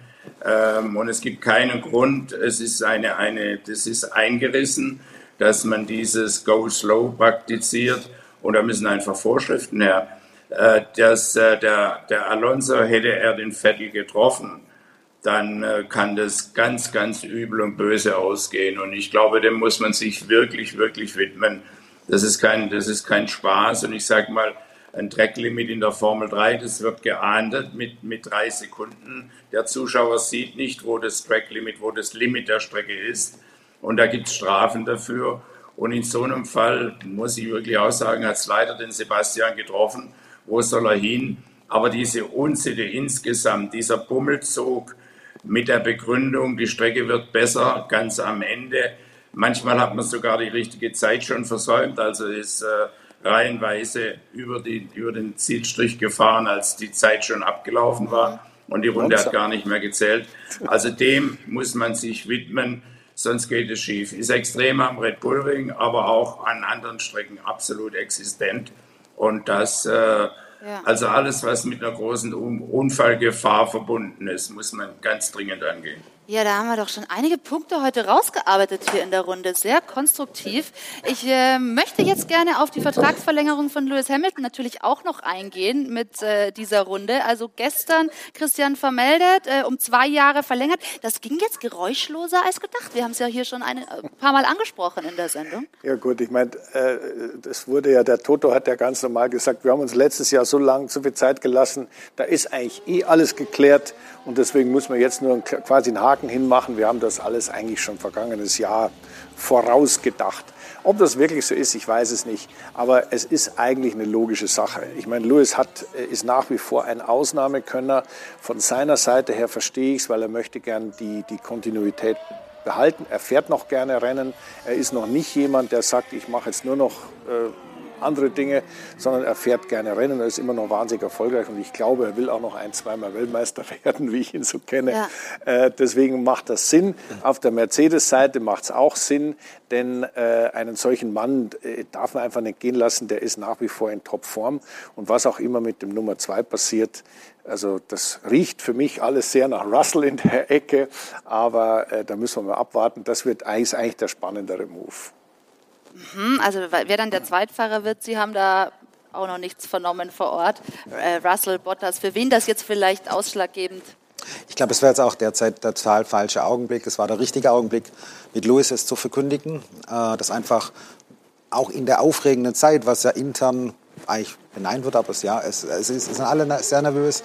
ähm, und es gibt keinen Grund, es ist eine, eine, das ist eingerissen, dass man dieses Go Slow praktiziert und da müssen einfach Vorschriften her. Äh, dass äh, der, der Alonso hätte er den Vettel getroffen, dann äh, kann das ganz, ganz übel und böse ausgehen. Und ich glaube, dem muss man sich wirklich, wirklich widmen. Das ist kein, das ist kein Spaß. Und ich sage mal, ein Tracklimit in der Formel 3, das wird geahndet mit, mit drei Sekunden. Der Zuschauer sieht nicht, wo das Tracklimit, wo das Limit der Strecke ist. Und da gibt es Strafen dafür. Und in so einem Fall, muss ich wirklich auch sagen, hat es leider den Sebastian getroffen. Wo soll er hin? Aber diese Unsitte insgesamt, dieser Bummelzug mit der Begründung, die Strecke wird besser ganz am Ende. Manchmal hat man sogar die richtige Zeit schon versäumt, also ist äh, reihenweise über, die, über den Zielstrich gefahren, als die Zeit schon abgelaufen war und die Runde hat gar nicht mehr gezählt. Also dem muss man sich widmen, sonst geht es schief. Ist extrem am Red Bull Ring, aber auch an anderen Strecken absolut existent. Und das, äh, also alles, was mit einer großen Un Unfallgefahr verbunden ist, muss man ganz dringend angehen. Ja, da haben wir doch schon einige Punkte heute rausgearbeitet hier in der Runde. Sehr konstruktiv. Ich äh, möchte jetzt gerne auf die Vertragsverlängerung von Lewis Hamilton natürlich auch noch eingehen mit äh, dieser Runde. Also gestern Christian vermeldet, äh, um zwei Jahre verlängert. Das ging jetzt geräuschloser als gedacht. Wir haben es ja hier schon ein äh, paar Mal angesprochen in der Sendung. Ja gut, ich meine, äh, das wurde ja, der Toto hat ja ganz normal gesagt, wir haben uns letztes Jahr so lange, so viel Zeit gelassen, da ist eigentlich eh alles geklärt und deswegen müssen wir jetzt nur quasi einen Haken hinmachen. Wir haben das alles eigentlich schon vergangenes Jahr vorausgedacht. Ob das wirklich so ist, ich weiß es nicht. Aber es ist eigentlich eine logische Sache. Ich meine, Lewis hat, äh, ist nach wie vor ein Ausnahmekönner. Von seiner Seite her verstehe ich es, weil er möchte gern die, die Kontinuität behalten. Er fährt noch gerne Rennen. Er ist noch nicht jemand, der sagt, ich mache jetzt nur noch äh, andere Dinge, sondern er fährt gerne Rennen. Er ist immer noch wahnsinnig erfolgreich und ich glaube, er will auch noch ein, zweimal Weltmeister werden, wie ich ihn so kenne. Ja. Äh, deswegen macht das Sinn. Auf der Mercedes-Seite macht es auch Sinn, denn äh, einen solchen Mann äh, darf man einfach nicht gehen lassen. Der ist nach wie vor in Topform und was auch immer mit dem Nummer zwei passiert, also das riecht für mich alles sehr nach Russell in der Ecke, aber äh, da müssen wir mal abwarten. Das wird eigentlich, ist eigentlich der spannendere Move. Hm, also wer dann der Zweitfahrer wird, Sie haben da auch noch nichts vernommen vor Ort. Äh, Russell, Bottas, für wen das jetzt vielleicht ausschlaggebend? Ich glaube, es wäre jetzt auch derzeit der total falsche Augenblick. Es war der richtige Augenblick, mit Lewis es zu verkündigen, äh, dass einfach auch in der aufregenden Zeit, was ja intern eigentlich beneint wird, aber es, ja, es, es, ist, es sind alle sehr nervös,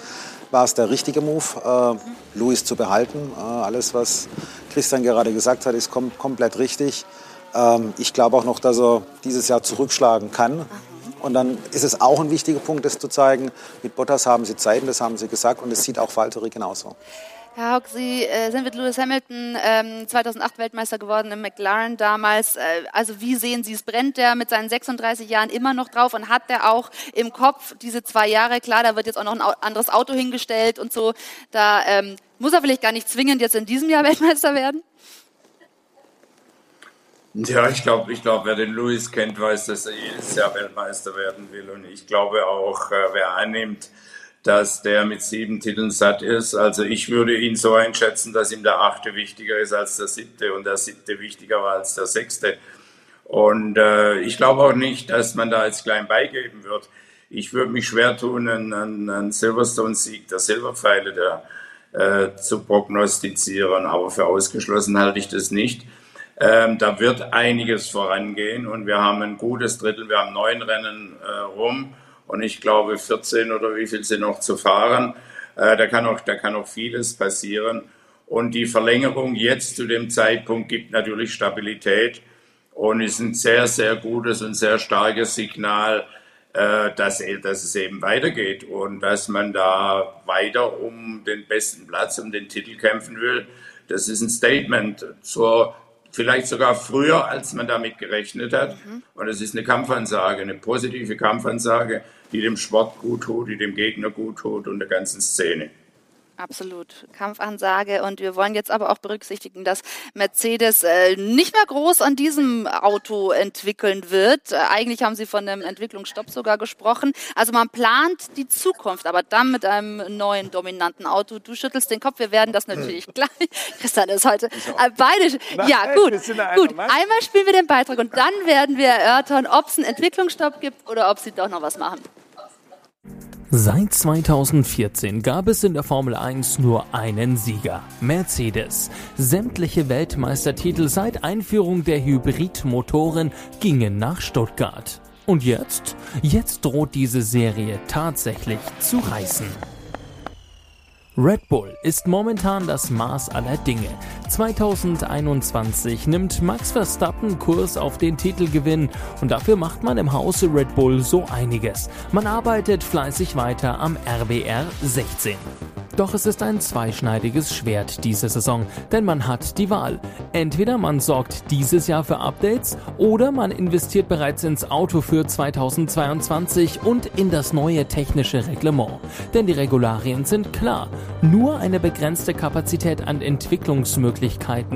war es der richtige Move, äh, Lewis zu behalten. Äh, alles, was Christian gerade gesagt hat, ist kom komplett richtig. Ähm, ich glaube auch noch, dass er dieses Jahr zurückschlagen kann. Und dann ist es auch ein wichtiger Punkt, das zu zeigen. Mit Bottas haben sie Zeit, das haben sie gesagt. Und das sieht auch Valtteri genauso. Herr Haug, Sie äh, sind mit Lewis Hamilton ähm, 2008 Weltmeister geworden im McLaren damals. Äh, also wie sehen Sie es? Brennt der mit seinen 36 Jahren immer noch drauf und hat der auch im Kopf diese zwei Jahre? Klar, da wird jetzt auch noch ein anderes Auto hingestellt und so. Da ähm, muss er vielleicht gar nicht zwingend jetzt in diesem Jahr Weltmeister werden? Ja, ich glaube, ich glaub, wer den Lewis kennt, weiß, dass er jedes Jahr Weltmeister werden will. Und ich glaube auch, äh, wer annimmt, dass der mit sieben Titeln satt ist. Also ich würde ihn so einschätzen, dass ihm der achte wichtiger ist als der siebte und der siebte wichtiger war als der sechste. Und äh, ich glaube auch nicht, dass man da jetzt klein beigeben wird. Ich würde mich schwer tun, einen, einen Silverstone-Sieg der Silberpfeile der, äh, zu prognostizieren, aber für ausgeschlossen halte ich das nicht. Ähm, da wird einiges vorangehen und wir haben ein gutes Drittel, wir haben neun Rennen äh, rum und ich glaube 14 oder wie viel sind noch zu fahren. Äh, da, kann auch, da kann auch vieles passieren. Und die Verlängerung jetzt zu dem Zeitpunkt gibt natürlich Stabilität und ist ein sehr, sehr gutes und sehr starkes Signal, äh, dass, dass es eben weitergeht und dass man da weiter um den besten Platz, um den Titel kämpfen will. Das ist ein Statement zur vielleicht sogar früher, als man damit gerechnet hat. Mhm. Und es ist eine Kampfansage, eine positive Kampfansage, die dem Sport gut tut, die dem Gegner gut tut und der ganzen Szene. Absolut. Kampfansage. Und wir wollen jetzt aber auch berücksichtigen, dass Mercedes äh, nicht mehr groß an diesem Auto entwickeln wird. Äh, eigentlich haben Sie von einem Entwicklungsstopp sogar gesprochen. Also man plant die Zukunft, aber dann mit einem neuen dominanten Auto. Du schüttelst den Kopf. Wir werden das natürlich gleich. Christian ist heute äh, beide. Nein, ja, gut. Gut. Einmal spielen wir den Beitrag und dann werden wir erörtern, ob es einen Entwicklungsstopp gibt oder ob Sie doch noch was machen. Seit 2014 gab es in der Formel 1 nur einen Sieger, Mercedes. Sämtliche Weltmeistertitel seit Einführung der Hybridmotoren gingen nach Stuttgart. Und jetzt? Jetzt droht diese Serie tatsächlich zu reißen. Red Bull ist momentan das Maß aller Dinge. 2021 nimmt Max Verstappen Kurs auf den Titelgewinn und dafür macht man im Hause Red Bull so einiges. Man arbeitet fleißig weiter am RBR 16. Doch es ist ein zweischneidiges Schwert diese Saison, denn man hat die Wahl. Entweder man sorgt dieses Jahr für Updates oder man investiert bereits ins Auto für 2022 und in das neue technische Reglement. Denn die Regularien sind klar. Nur eine begrenzte Kapazität an Entwicklungsmöglichkeiten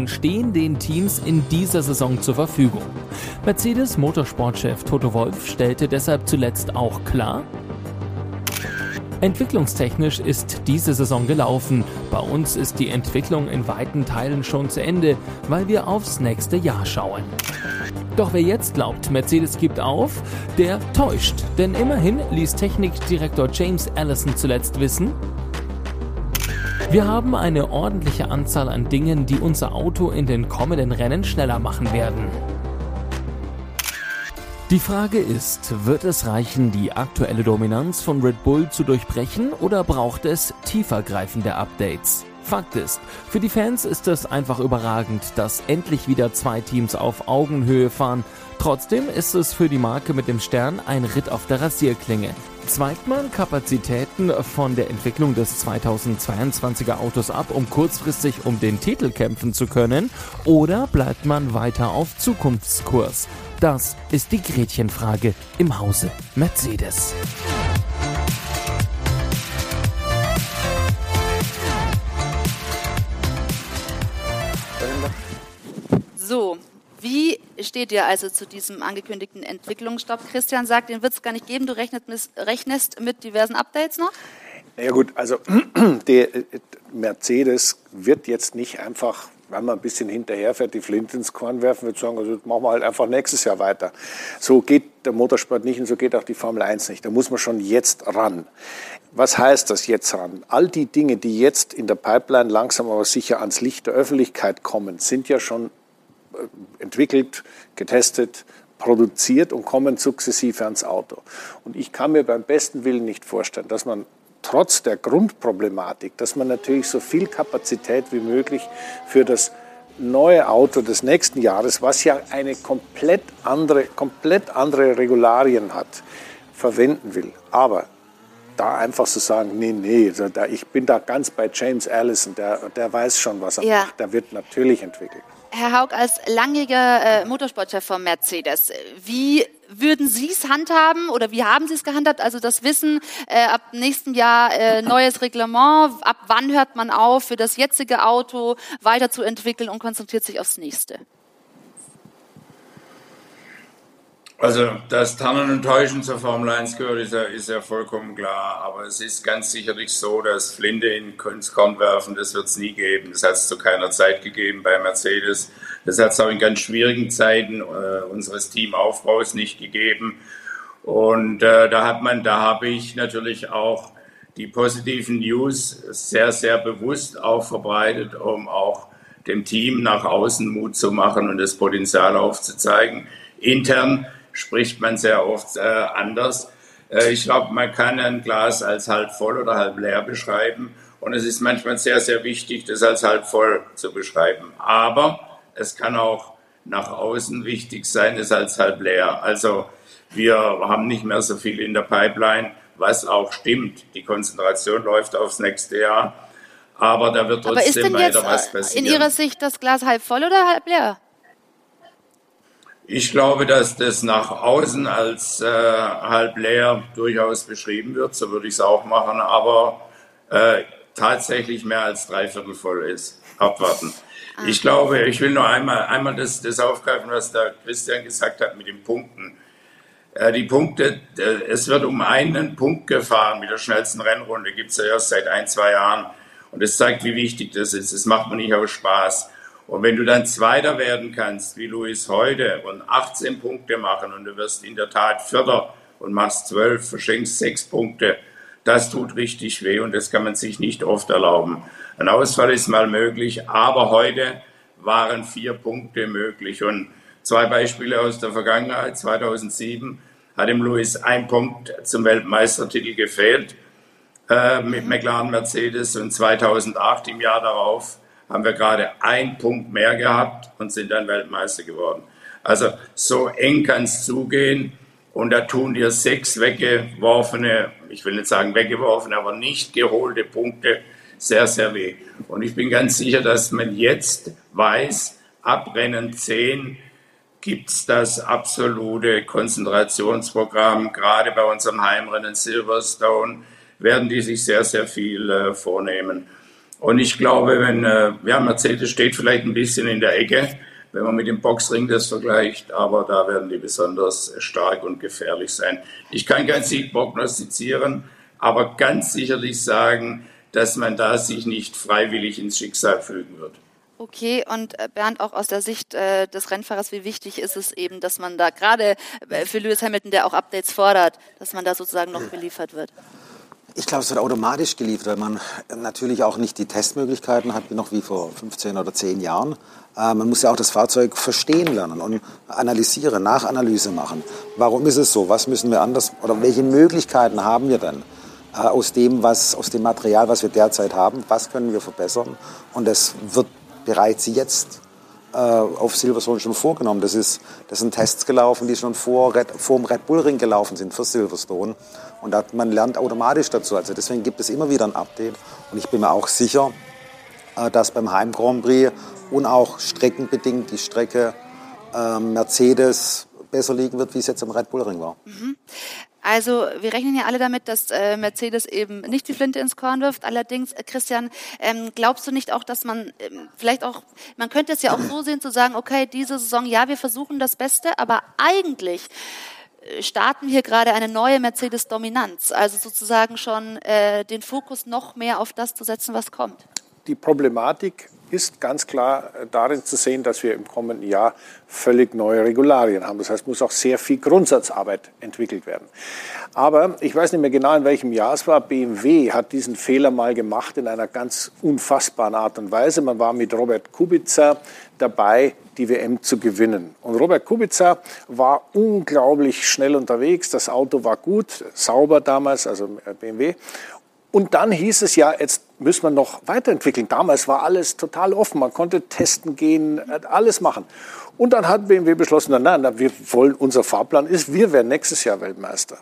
stehen den Teams in dieser Saison zur Verfügung. Mercedes Motorsportchef Toto Wolf stellte deshalb zuletzt auch klar, Entwicklungstechnisch ist diese Saison gelaufen. Bei uns ist die Entwicklung in weiten Teilen schon zu Ende, weil wir aufs nächste Jahr schauen. Doch wer jetzt glaubt, Mercedes gibt auf, der täuscht. Denn immerhin ließ Technikdirektor James Allison zuletzt wissen, wir haben eine ordentliche Anzahl an Dingen, die unser Auto in den kommenden Rennen schneller machen werden. Die Frage ist, wird es reichen, die aktuelle Dominanz von Red Bull zu durchbrechen oder braucht es tiefergreifende Updates? Fakt ist, für die Fans ist es einfach überragend, dass endlich wieder zwei Teams auf Augenhöhe fahren. Trotzdem ist es für die Marke mit dem Stern ein Ritt auf der Rasierklinge. Zweigt man Kapazitäten von der Entwicklung des 2022er Autos ab, um kurzfristig um den Titel kämpfen zu können, oder bleibt man weiter auf Zukunftskurs? Das ist die Gretchenfrage im Hause Mercedes. So, wie steht ihr also zu diesem angekündigten Entwicklungsstopp? Christian sagt, den wird es gar nicht geben. Du rechnest mit diversen Updates noch? Ja gut, also der Mercedes wird jetzt nicht einfach wenn man ein bisschen hinterherfährt, die Flint ins Korn werfen, würde sagen, also machen wir halt einfach nächstes Jahr weiter. So geht der Motorsport nicht und so geht auch die Formel 1 nicht. Da muss man schon jetzt ran. Was heißt das jetzt ran? All die Dinge, die jetzt in der Pipeline langsam aber sicher ans Licht der Öffentlichkeit kommen, sind ja schon äh, entwickelt, getestet, produziert und kommen sukzessive ans Auto. Und ich kann mir beim besten Willen nicht vorstellen, dass man trotz der Grundproblematik, dass man natürlich so viel Kapazität wie möglich für das neue Auto des nächsten Jahres, was ja eine komplett andere, komplett andere Regularien hat, verwenden will. Aber da einfach zu so sagen, nee, nee, ich bin da ganz bei James Allison, der, der weiß schon, was er ja. macht. Der wird natürlich entwickelt. Herr Haug, als langjähriger äh, Motorsportchef von Mercedes, wie würden Sie es handhaben oder wie haben Sie es gehandhabt? Also das Wissen, äh, ab nächsten Jahr äh, neues Reglement, ab wann hört man auf, für das jetzige Auto weiterzuentwickeln und konzentriert sich aufs nächste? Also, dass Tannen und Täuschen zur Formel 1 gehört, ist ja, ist ja vollkommen klar. Aber es ist ganz sicherlich so, dass Flinte in Korn werfen, das wird es nie geben. Das hat es zu keiner Zeit gegeben bei Mercedes. Das hat es auch in ganz schwierigen Zeiten äh, unseres Teamaufbaus nicht gegeben. Und äh, da hat man, da habe ich natürlich auch die positiven News sehr, sehr bewusst auch verbreitet, um auch dem Team nach außen Mut zu machen und das Potenzial aufzuzeigen. Intern spricht man sehr oft äh, anders. Äh, ich glaube, man kann ein Glas als halb voll oder halb leer beschreiben. Und es ist manchmal sehr, sehr wichtig, das als halb voll zu beschreiben. Aber es kann auch nach außen wichtig sein, es als halb leer. Also wir haben nicht mehr so viel in der Pipeline, was auch stimmt. Die Konzentration läuft aufs nächste Jahr. Aber da wird trotzdem weiter was äh, passieren. In Ihrer Sicht das Glas halb voll oder halb leer? Ich glaube, dass das nach außen als äh, halb leer durchaus beschrieben wird. So würde ich es auch machen, aber äh, tatsächlich mehr als dreiviertel voll ist. Abwarten. Ah. Ich glaube, ich will nur einmal, einmal das, das aufgreifen, was der Christian gesagt hat mit den Punkten. Äh, die Punkte, äh, es wird um einen Punkt gefahren mit der schnellsten Rennrunde, gibt es ja erst seit ein, zwei Jahren. Und das zeigt, wie wichtig das ist. Das macht man nicht aus Spaß. Und wenn du dann Zweiter werden kannst, wie Luis heute, und 18 Punkte machen und du wirst in der Tat Vierter und machst 12, verschenkst 6 Punkte, das tut richtig weh und das kann man sich nicht oft erlauben. Ein Ausfall ist mal möglich, aber heute waren vier Punkte möglich. Und zwei Beispiele aus der Vergangenheit. 2007 hat dem Luis ein Punkt zum Weltmeistertitel gefehlt äh, mit McLaren Mercedes und 2008 im Jahr darauf haben wir gerade einen Punkt mehr gehabt und sind dann Weltmeister geworden. Also so eng kann es zugehen und da tun dir sechs weggeworfene, ich will nicht sagen weggeworfene, aber nicht geholte Punkte sehr, sehr weh. Und ich bin ganz sicher, dass man jetzt weiß, ab Rennen 10 gibt es das absolute Konzentrationsprogramm. Gerade bei unserem Heimrennen Silverstone werden die sich sehr, sehr viel äh, vornehmen. Und ich glaube, wenn, äh, ja, Mercedes steht vielleicht ein bisschen in der Ecke, wenn man mit dem Boxring das vergleicht, aber da werden die besonders stark und gefährlich sein. Ich kann keinen Sieg prognostizieren, aber ganz sicherlich sagen, dass man da sich nicht freiwillig ins Schicksal fügen wird. Okay, und äh, Bernd, auch aus der Sicht äh, des Rennfahrers, wie wichtig ist es eben, dass man da gerade äh, für Lewis Hamilton, der auch Updates fordert, dass man da sozusagen noch beliefert wird? Ich glaube, es wird automatisch geliefert, weil man natürlich auch nicht die Testmöglichkeiten hat, wie noch wie vor 15 oder 10 Jahren. Äh, man muss ja auch das Fahrzeug verstehen lernen und analysieren, Nachanalyse machen. Warum ist es so? Was müssen wir anders oder welche Möglichkeiten haben wir denn äh, aus dem, was, aus dem Material, was wir derzeit haben? Was können wir verbessern? Und das wird bereits jetzt äh, auf Silverstone schon vorgenommen. Das, ist, das sind Tests gelaufen, die schon vor, Red, vor dem Red Bull Ring gelaufen sind für Silverstone. Und da, man lernt automatisch dazu. Also deswegen gibt es immer wieder ein Update. Und ich bin mir auch sicher, äh, dass beim Heim Grand Prix und auch streckenbedingt die Strecke äh, Mercedes besser liegen wird, wie es jetzt im Red Bull Ring war. Mhm. Also wir rechnen ja alle damit, dass äh, Mercedes eben nicht die Flinte ins Korn wirft. Allerdings, äh, Christian, ähm, glaubst du nicht auch, dass man ähm, vielleicht auch, man könnte es ja auch so sehen, zu sagen, okay, diese Saison, ja, wir versuchen das Beste, aber eigentlich äh, starten wir gerade eine neue Mercedes-Dominanz, also sozusagen schon äh, den Fokus noch mehr auf das zu setzen, was kommt. Die Problematik ist ganz klar äh, darin zu sehen, dass wir im kommenden Jahr völlig neue Regularien haben. Das heißt, muss auch sehr viel Grundsatzarbeit entwickelt werden. Aber ich weiß nicht mehr genau, in welchem Jahr es war. BMW hat diesen Fehler mal gemacht in einer ganz unfassbaren Art und Weise. Man war mit Robert Kubica dabei, die WM zu gewinnen. Und Robert Kubica war unglaublich schnell unterwegs. Das Auto war gut, sauber damals, also BMW. Und dann hieß es ja, jetzt müssen wir noch weiterentwickeln. Damals war alles total offen. Man konnte testen gehen, alles machen. Und dann hat BMW beschlossen, nein, nein, wir wollen, unser Fahrplan ist, wir werden nächstes Jahr Weltmeister.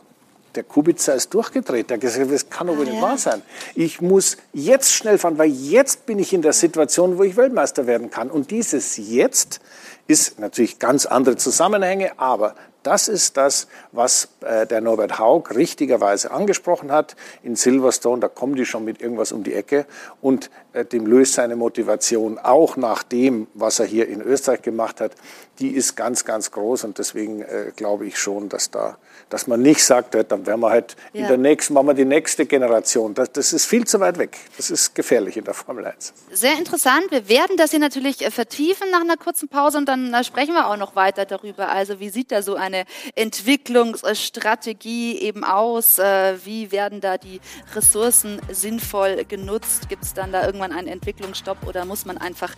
der Kubica ist durchgedreht. Der hat gesagt, das kann doch ah, nicht wahr sein. Ich muss jetzt schnell fahren, weil jetzt bin ich in der Situation, wo ich Weltmeister werden kann. Und dieses Jetzt ist natürlich ganz andere Zusammenhänge, aber das ist das, was äh, der Norbert Haug richtigerweise angesprochen hat. In Silverstone, da kommen die schon mit irgendwas um die Ecke. Und dem löst seine Motivation auch nach dem, was er hier in Österreich gemacht hat, die ist ganz, ganz groß. Und deswegen äh, glaube ich schon, dass da, dass man nicht sagt, dann werden wir halt ja. in der nächsten, machen wir die nächste Generation. Das, das ist viel zu weit weg. Das ist gefährlich in der Formel 1. Sehr interessant. Wir werden das hier natürlich äh, vertiefen nach einer kurzen Pause und dann äh, sprechen wir auch noch weiter darüber. Also wie sieht da so ein eine Entwicklungsstrategie eben aus? Äh, wie werden da die Ressourcen sinnvoll genutzt? Gibt es dann da irgendwann einen Entwicklungsstopp oder muss man einfach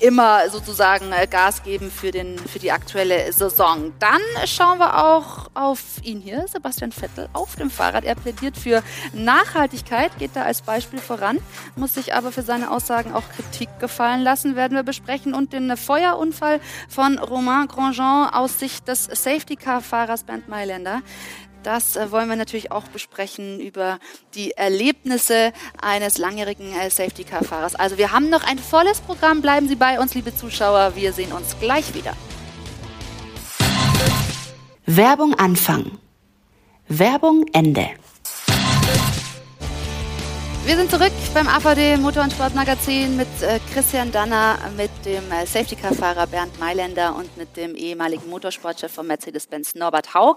immer sozusagen äh, Gas geben für, den, für die aktuelle Saison? Dann schauen wir auch auf ihn hier, Sebastian Vettel, auf dem Fahrrad. Er plädiert für Nachhaltigkeit, geht da als Beispiel voran, muss sich aber für seine Aussagen auch Kritik gefallen lassen, werden wir besprechen. Und den Feuerunfall von Romain Grandjean aus Sicht des Safety Safety-Car-Fahrers Bernd Mailänder. Das äh, wollen wir natürlich auch besprechen über die Erlebnisse eines langjährigen äh, Safety-Car-Fahrers. Also wir haben noch ein volles Programm. Bleiben Sie bei uns, liebe Zuschauer. Wir sehen uns gleich wieder. Werbung Anfang. Werbung Ende. Wir sind zurück beim AVD Motor- und Sportmagazin mit äh, Christian Danner, mit dem äh, Safety-Car-Fahrer Bernd Mailänder und mit dem ehemaligen Motorsportchef von Mercedes-Benz Norbert Haug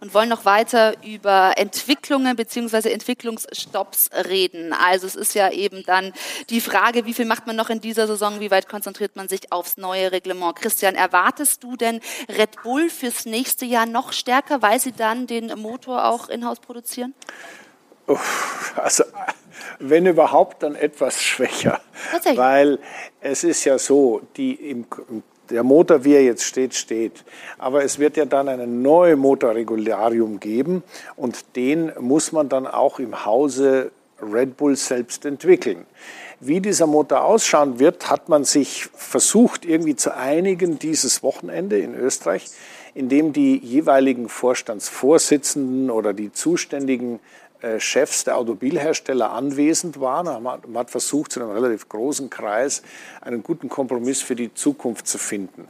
und wollen noch weiter über Entwicklungen bzw. Entwicklungsstopps reden. Also es ist ja eben dann die Frage, wie viel macht man noch in dieser Saison, wie weit konzentriert man sich aufs neue Reglement. Christian, erwartest du denn Red Bull fürs nächste Jahr noch stärker, weil sie dann den Motor auch in-house produzieren? Also wenn überhaupt, dann etwas schwächer. Weil es ist ja so, die im, der Motor, wie er jetzt steht, steht. Aber es wird ja dann ein neues Motorregularium geben und den muss man dann auch im Hause Red Bull selbst entwickeln. Wie dieser Motor ausschauen wird, hat man sich versucht irgendwie zu einigen dieses Wochenende in Österreich, indem die jeweiligen Vorstandsvorsitzenden oder die zuständigen Chefs der Automobilhersteller anwesend waren. Man hat versucht, zu einem relativ großen Kreis einen guten Kompromiss für die Zukunft zu finden.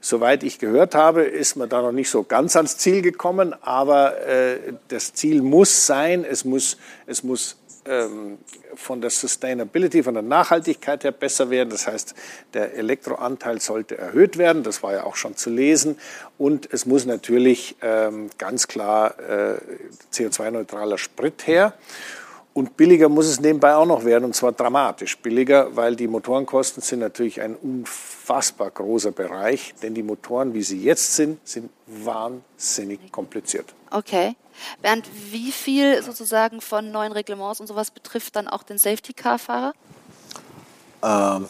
Soweit ich gehört habe, ist man da noch nicht so ganz ans Ziel gekommen, aber äh, das Ziel muss sein, es muss, es muss ähm, von der Sustainability, von der Nachhaltigkeit her besser werden. Das heißt, der Elektroanteil sollte erhöht werden. Das war ja auch schon zu lesen. Und es muss natürlich ähm, ganz klar äh, CO2-neutraler Sprit her. Und billiger muss es nebenbei auch noch werden, und zwar dramatisch billiger, weil die Motorenkosten sind natürlich ein unfassbar großer Bereich, denn die Motoren, wie sie jetzt sind, sind wahnsinnig kompliziert. Okay. Bernd, wie viel sozusagen von neuen Reglements und sowas betrifft dann auch den Safety-Car-Fahrer? Ähm,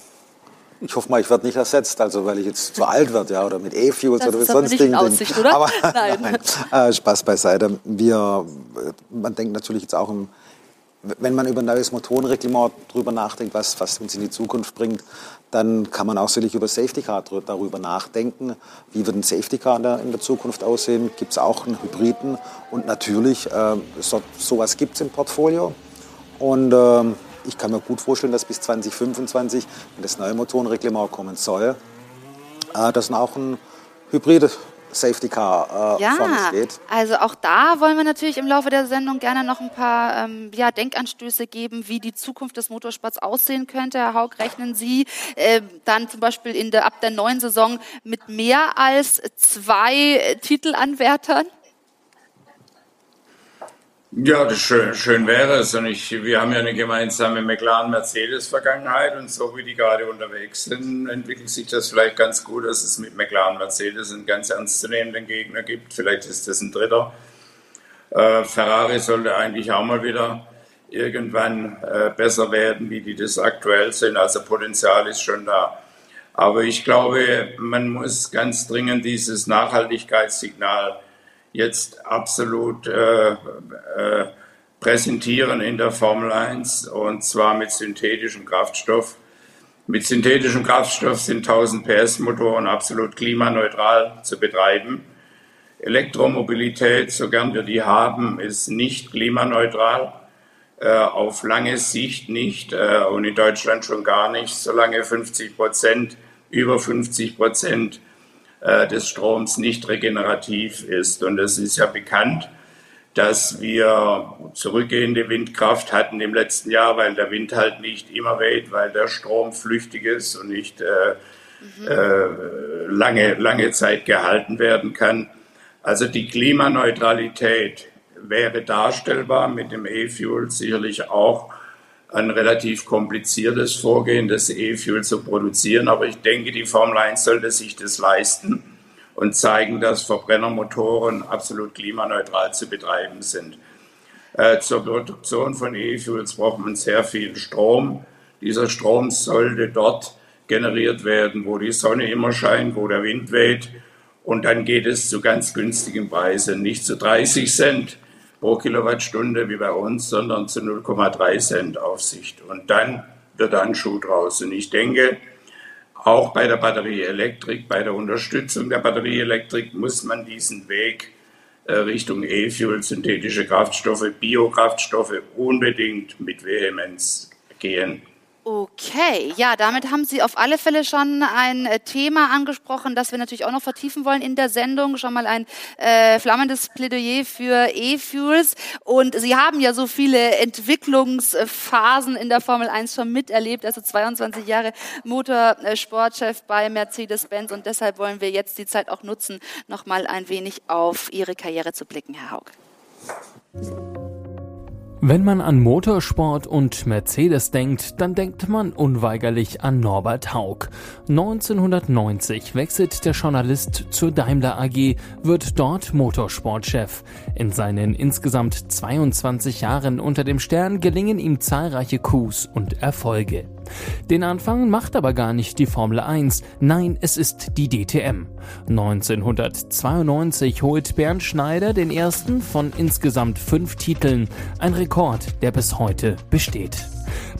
ich hoffe mal, ich werde nicht ersetzt, also weil ich jetzt zu alt werde, ja, oder mit E-Fuels oder mit sonstigen Dingen. Aber nein. nein. Äh, Spaß beiseite. Wir, man denkt natürlich jetzt auch im wenn man über ein neues Motorenreglement drüber nachdenkt, was, was uns in die Zukunft bringt, dann kann man auch sicherlich über Safety Car darüber nachdenken. Wie wird ein Safety Car in der, in der Zukunft aussehen? Gibt es auch einen Hybriden? Und natürlich, äh, so, sowas gibt es im Portfolio. Und äh, ich kann mir gut vorstellen, dass bis 2025, wenn das neue Motorenreglement kommen soll, äh, dass auch ein Hybrid Safety Car äh, ja, uns geht. Also auch da wollen wir natürlich im Laufe der Sendung gerne noch ein paar ähm, ja, Denkanstöße geben, wie die Zukunft des Motorsports aussehen könnte. Herr Haug, rechnen Sie äh, dann zum Beispiel in der, ab der neuen Saison mit mehr als zwei Titelanwärtern? Ja, das schön, schön wäre es. Und ich, wir haben ja eine gemeinsame McLaren-Mercedes-Vergangenheit und so wie die gerade unterwegs sind, entwickelt sich das vielleicht ganz gut, dass es mit McLaren-Mercedes einen ganz ernstzunehmenden Gegner gibt. Vielleicht ist das ein dritter. Äh, Ferrari sollte eigentlich auch mal wieder irgendwann äh, besser werden, wie die das aktuell sind. Also Potenzial ist schon da. Aber ich glaube, man muss ganz dringend dieses Nachhaltigkeitssignal jetzt absolut äh, äh, präsentieren in der Formel 1 und zwar mit synthetischem Kraftstoff. Mit synthetischem Kraftstoff sind 1000 PS Motoren absolut klimaneutral zu betreiben. Elektromobilität, so gern wir die haben, ist nicht klimaneutral. Äh, auf lange Sicht nicht äh, und in Deutschland schon gar nicht, solange 50 Prozent, über 50 Prozent äh, des Stroms nicht regenerativ ist. Und es ist ja bekannt, dass wir zurückgehende Windkraft hatten im letzten Jahr, weil der Wind halt nicht immer weht, weil der Strom flüchtig ist und nicht äh, mhm. äh, lange, lange Zeit gehalten werden kann. Also die Klimaneutralität wäre darstellbar mit dem E-Fuel sicherlich auch ein relativ kompliziertes Vorgehen, das E-Fuel zu produzieren. Aber ich denke, die Formel 1 sollte sich das leisten und zeigen, dass Verbrennermotoren absolut klimaneutral zu betreiben sind. Äh, zur Produktion von E-Fuels braucht man sehr viel Strom. Dieser Strom sollte dort generiert werden, wo die Sonne immer scheint, wo der Wind weht. Und dann geht es zu ganz günstigen Preisen, nicht zu 30 Cent pro Kilowattstunde wie bei uns, sondern zu 0,3 Cent Aufsicht. Und dann wird ein Schuh draus. Und ich denke, auch bei der Batterieelektrik, bei der Unterstützung der Batterieelektrik muss man diesen Weg äh, Richtung E-Fuel, synthetische Kraftstoffe, Biokraftstoffe unbedingt mit Vehemenz gehen. Okay, ja, damit haben Sie auf alle Fälle schon ein äh, Thema angesprochen, das wir natürlich auch noch vertiefen wollen in der Sendung. Schon mal ein äh, flammendes Plädoyer für E-Fuels. Und Sie haben ja so viele Entwicklungsphasen in der Formel 1 schon miterlebt, also 22 Jahre Motorsportchef bei Mercedes-Benz. Und deshalb wollen wir jetzt die Zeit auch nutzen, noch mal ein wenig auf Ihre Karriere zu blicken, Herr Haug. Wenn man an Motorsport und Mercedes denkt, dann denkt man unweigerlich an Norbert Haug. 1990 wechselt der Journalist zur Daimler AG, wird dort Motorsportchef. In seinen insgesamt 22 Jahren unter dem Stern gelingen ihm zahlreiche Coups und Erfolge. Den Anfang macht aber gar nicht die Formel 1, nein, es ist die DTM. 1992 holt Bernd Schneider den ersten von insgesamt fünf Titeln, ein Rekord, der bis heute besteht.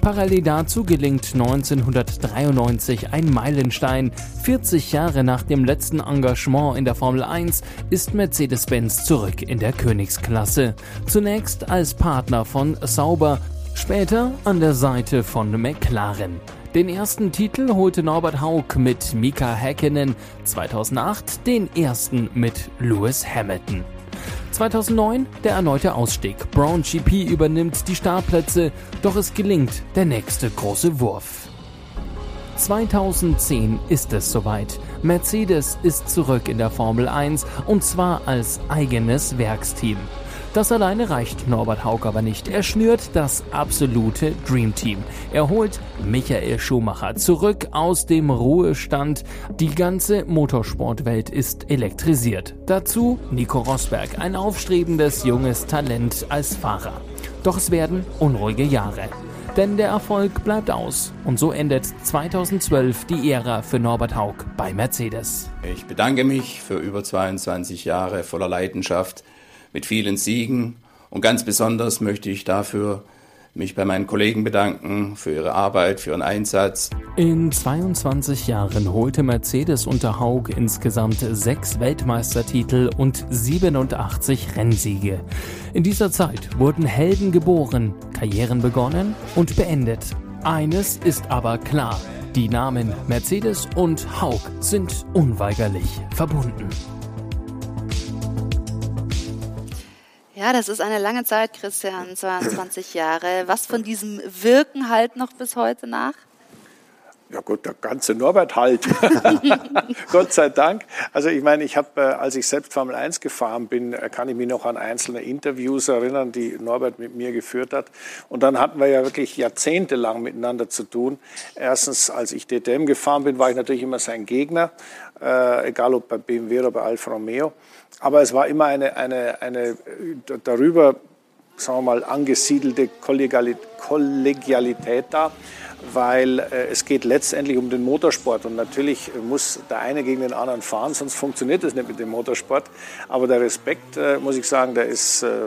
Parallel dazu gelingt 1993 ein Meilenstein. 40 Jahre nach dem letzten Engagement in der Formel 1 ist Mercedes-Benz zurück in der Königsklasse. Zunächst als Partner von Sauber, Später an der Seite von McLaren. Den ersten Titel holte Norbert Haug mit Mika Häkkinen, 2008 den ersten mit Lewis Hamilton. 2009 der erneute Ausstieg. Brown GP übernimmt die Startplätze, doch es gelingt der nächste große Wurf. 2010 ist es soweit. Mercedes ist zurück in der Formel 1 und zwar als eigenes Werksteam. Das alleine reicht Norbert Haug aber nicht. Er schnürt das absolute Dream Team. Er holt Michael Schumacher zurück aus dem Ruhestand. Die ganze Motorsportwelt ist elektrisiert. Dazu Nico Rosberg, ein aufstrebendes junges Talent als Fahrer. Doch es werden unruhige Jahre. Denn der Erfolg bleibt aus. Und so endet 2012 die Ära für Norbert Haug bei Mercedes. Ich bedanke mich für über 22 Jahre voller Leidenschaft mit vielen Siegen. Und ganz besonders möchte ich dafür mich bei meinen Kollegen bedanken für ihre Arbeit, für ihren Einsatz. In 22 Jahren holte Mercedes unter Haug insgesamt sechs Weltmeistertitel und 87 Rennsiege. In dieser Zeit wurden Helden geboren, Karrieren begonnen und beendet. Eines ist aber klar, die Namen Mercedes und Haug sind unweigerlich verbunden. Ja, das ist eine lange Zeit, Christian, 22 Jahre. Was von diesem Wirken halt noch bis heute nach? Ja gut, der ganze Norbert halt. Gott sei Dank. Also ich meine, ich habe, äh, als ich selbst Formel 1 gefahren bin, äh, kann ich mich noch an einzelne Interviews erinnern, die Norbert mit mir geführt hat. Und dann hatten wir ja wirklich jahrzehntelang miteinander zu tun. Erstens, als ich DTM gefahren bin, war ich natürlich immer sein Gegner, äh, egal ob bei BMW oder bei Alfa Romeo. Aber es war immer eine, eine, eine darüber, sagen wir mal, angesiedelte Kollegialität da, weil äh, es geht letztendlich um den Motorsport und natürlich muss der eine gegen den anderen fahren, sonst funktioniert es nicht mit dem Motorsport. Aber der Respekt, äh, muss ich sagen, der ist äh,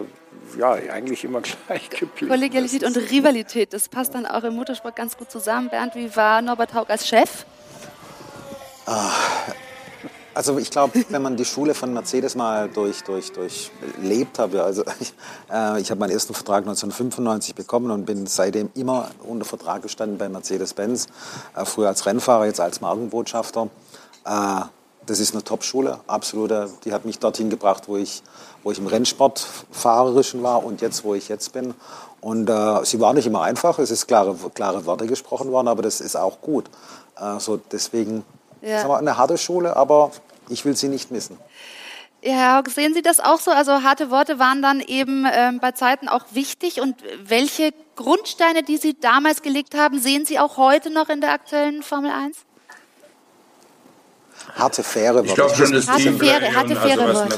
ja, eigentlich immer gleich geblieben. Kollegialität und Rivalität, das passt dann auch im Motorsport ganz gut zusammen. Bernd, wie war Norbert Haug als Chef? Ah, Also ich glaube, wenn man die Schule von Mercedes mal durch, durch, durchlebt hat, also ich, äh, ich habe meinen ersten Vertrag 1995 bekommen und bin seitdem immer unter Vertrag gestanden bei Mercedes-Benz, äh, früher als Rennfahrer, jetzt als Markenbotschafter. Äh, das ist eine Top-Schule, absolute. Die hat mich dorthin gebracht, wo ich, wo ich im Rennsport fahrerischen war und jetzt, wo ich jetzt bin. Und äh, sie war nicht immer einfach. Es ist klare, klare Worte gesprochen worden, aber das ist auch gut. Äh, so deswegen ja. wir, eine harte Schule, aber ich will sie nicht missen. Ja, Herr Haug, sehen Sie das auch so? Also harte Worte waren dann eben ähm, bei Zeiten auch wichtig. Und welche Grundsteine, die Sie damals gelegt haben, sehen Sie auch heute noch in der aktuellen Formel 1? Harte, faire Worte. Ich glaube schon, das harte, faire, harte, faire also, Worte.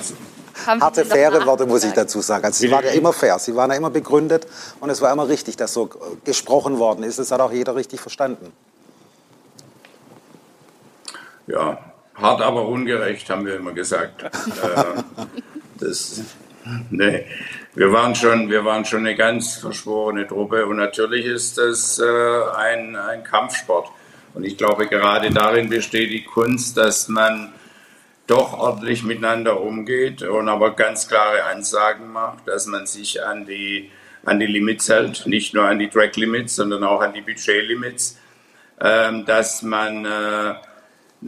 Harte, faire Worte muss ich dazu sagen. Also sie waren ja immer fair, sie waren ja immer begründet und es war immer richtig, dass so gesprochen worden ist. Das hat auch jeder richtig verstanden. Ja, hart, aber ungerecht, haben wir immer gesagt. äh, das, nee, wir waren schon, wir waren schon eine ganz verschworene Truppe und natürlich ist das äh, ein, ein Kampfsport. Und ich glaube, gerade darin besteht die Kunst, dass man doch ordentlich miteinander umgeht und aber ganz klare Ansagen macht, dass man sich an die, an die Limits hält, nicht nur an die Track Limits, sondern auch an die Budget Limits, ähm, dass man äh,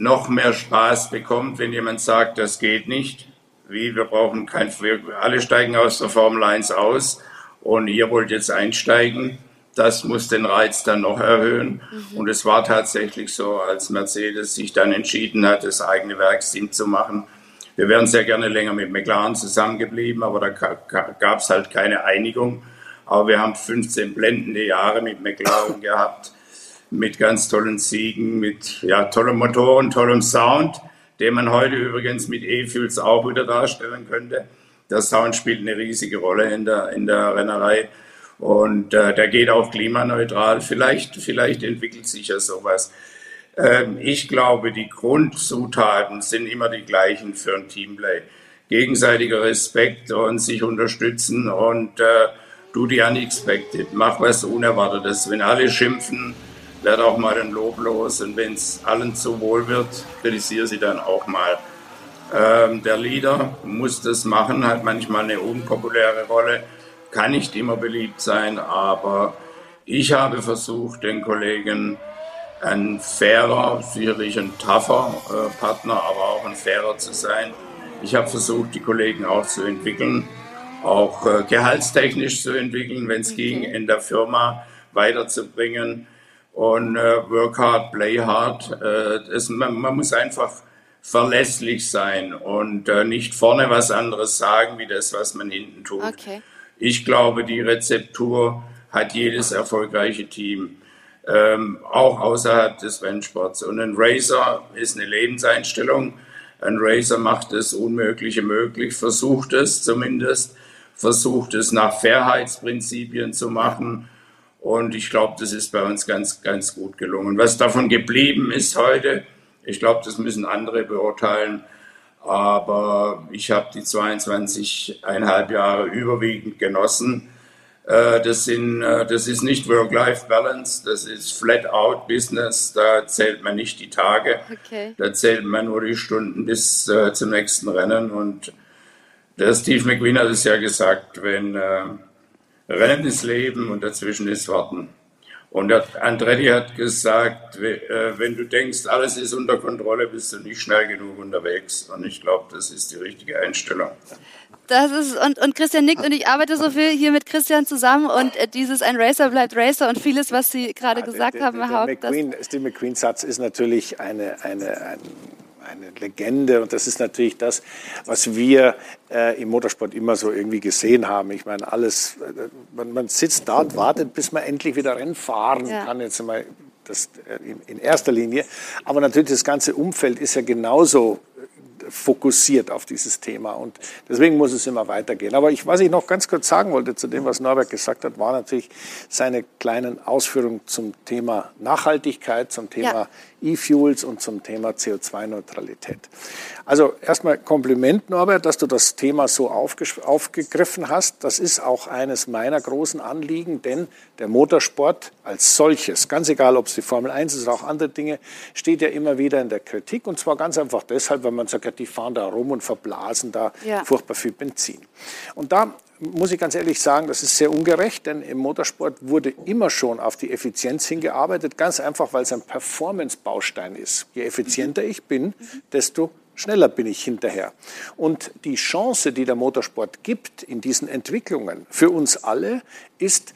noch mehr Spaß bekommt, wenn jemand sagt, das geht nicht. Wie, wir brauchen kein, wir alle steigen aus der Formel 1 aus und ihr wollt jetzt einsteigen. Das muss den Reiz dann noch erhöhen. Mhm. Und es war tatsächlich so, als Mercedes sich dann entschieden hat, das eigene Werksteam zu machen. Wir wären sehr gerne länger mit McLaren zusammengeblieben, aber da gab es halt keine Einigung. Aber wir haben 15 blendende Jahre mit McLaren gehabt mit ganz tollen Siegen, mit ja, tollem Motor und tollem Sound, den man heute übrigens mit E-Fuels auch wieder darstellen könnte. Der Sound spielt eine riesige Rolle in der, in der Rennerei und äh, der geht auch klimaneutral. Vielleicht, vielleicht entwickelt sich ja sowas. Ähm, ich glaube, die Grundzutaten sind immer die gleichen für ein Teamplay. Gegenseitiger Respekt und sich unterstützen und äh, do the unexpected. Mach was Unerwartetes. Wenn alle schimpfen, werde auch mal ein Lob los und wenn es allen zu wohl wird, kritisiere sie dann auch mal. Ähm, der Leader muss das machen, hat manchmal eine unpopuläre Rolle, kann nicht immer beliebt sein, aber ich habe versucht, den Kollegen ein fairer, sicherlich ein tougher äh, Partner, aber auch ein fairer zu sein. Ich habe versucht, die Kollegen auch zu entwickeln, auch äh, gehaltstechnisch zu entwickeln, wenn es okay. ging, in der Firma weiterzubringen und äh, work hard, play hard. Äh, das, man, man, muss einfach verlässlich sein und äh, nicht vorne was anderes sagen, wie das, was man hinten tut. Okay. Ich glaube, die Rezeptur hat jedes erfolgreiche Team, ähm, auch außerhalb des Rennsports. Und ein Racer ist eine Lebenseinstellung. Ein Racer macht das Unmögliche möglich, versucht es zumindest, versucht es nach Fairheitsprinzipien zu machen und ich glaube, das ist bei uns ganz, ganz gut gelungen. Was davon geblieben ist heute, ich glaube, das müssen andere beurteilen. Aber ich habe die 22,5 Jahre überwiegend genossen. Äh, das, sind, äh, das ist nicht Work-Life-Balance, das ist Flat-Out-Business. Da zählt man nicht die Tage, okay. da zählt man nur die Stunden bis äh, zum nächsten Rennen. Und der Steve McQueen hat es ja gesagt, wenn Rennen ist Leben und dazwischen ist Warten. Und Andretti hat gesagt, äh, wenn du denkst, alles ist unter Kontrolle, bist du nicht schnell genug unterwegs. Und ich glaube, das ist die richtige Einstellung. Das ist, und, und Christian nickt und ich arbeite so viel hier mit Christian zusammen und äh, dieses ein Racer bleibt Racer und vieles, was Sie gerade ja, gesagt der, haben, Herr Haug. Steve McQueen-Satz ist natürlich eine, eine, ein eine Legende und das ist natürlich das, was wir äh, im Motorsport immer so irgendwie gesehen haben. Ich meine, alles, äh, man, man, sitzt da und wartet, bis man endlich wieder Rennen fahren ja. kann. Jetzt mal das äh, in, in erster Linie. Aber natürlich das ganze Umfeld ist ja genauso fokussiert auf dieses Thema. Und deswegen muss es immer weitergehen. Aber ich, was ich noch ganz kurz sagen wollte zu dem, was Norbert gesagt hat, war natürlich seine kleinen Ausführungen zum Thema Nachhaltigkeit, zum Thema ja. E-Fuels und zum Thema CO2-Neutralität. Also erstmal Kompliment, Norbert, dass du das Thema so aufgegriffen hast. Das ist auch eines meiner großen Anliegen, denn der Motorsport als solches, ganz egal, ob es die Formel 1 ist oder auch andere Dinge, steht ja immer wieder in der Kritik. Und zwar ganz einfach deshalb, weil man sagt, ja, die fahren da rum und verblasen da ja. furchtbar viel Benzin. Und da muss ich ganz ehrlich sagen, das ist sehr ungerecht, denn im Motorsport wurde immer schon auf die Effizienz hingearbeitet, ganz einfach, weil es ein Performance-Baustein ist. Je effizienter ich bin, desto schneller bin ich hinterher. Und die Chance, die der Motorsport gibt in diesen Entwicklungen für uns alle, ist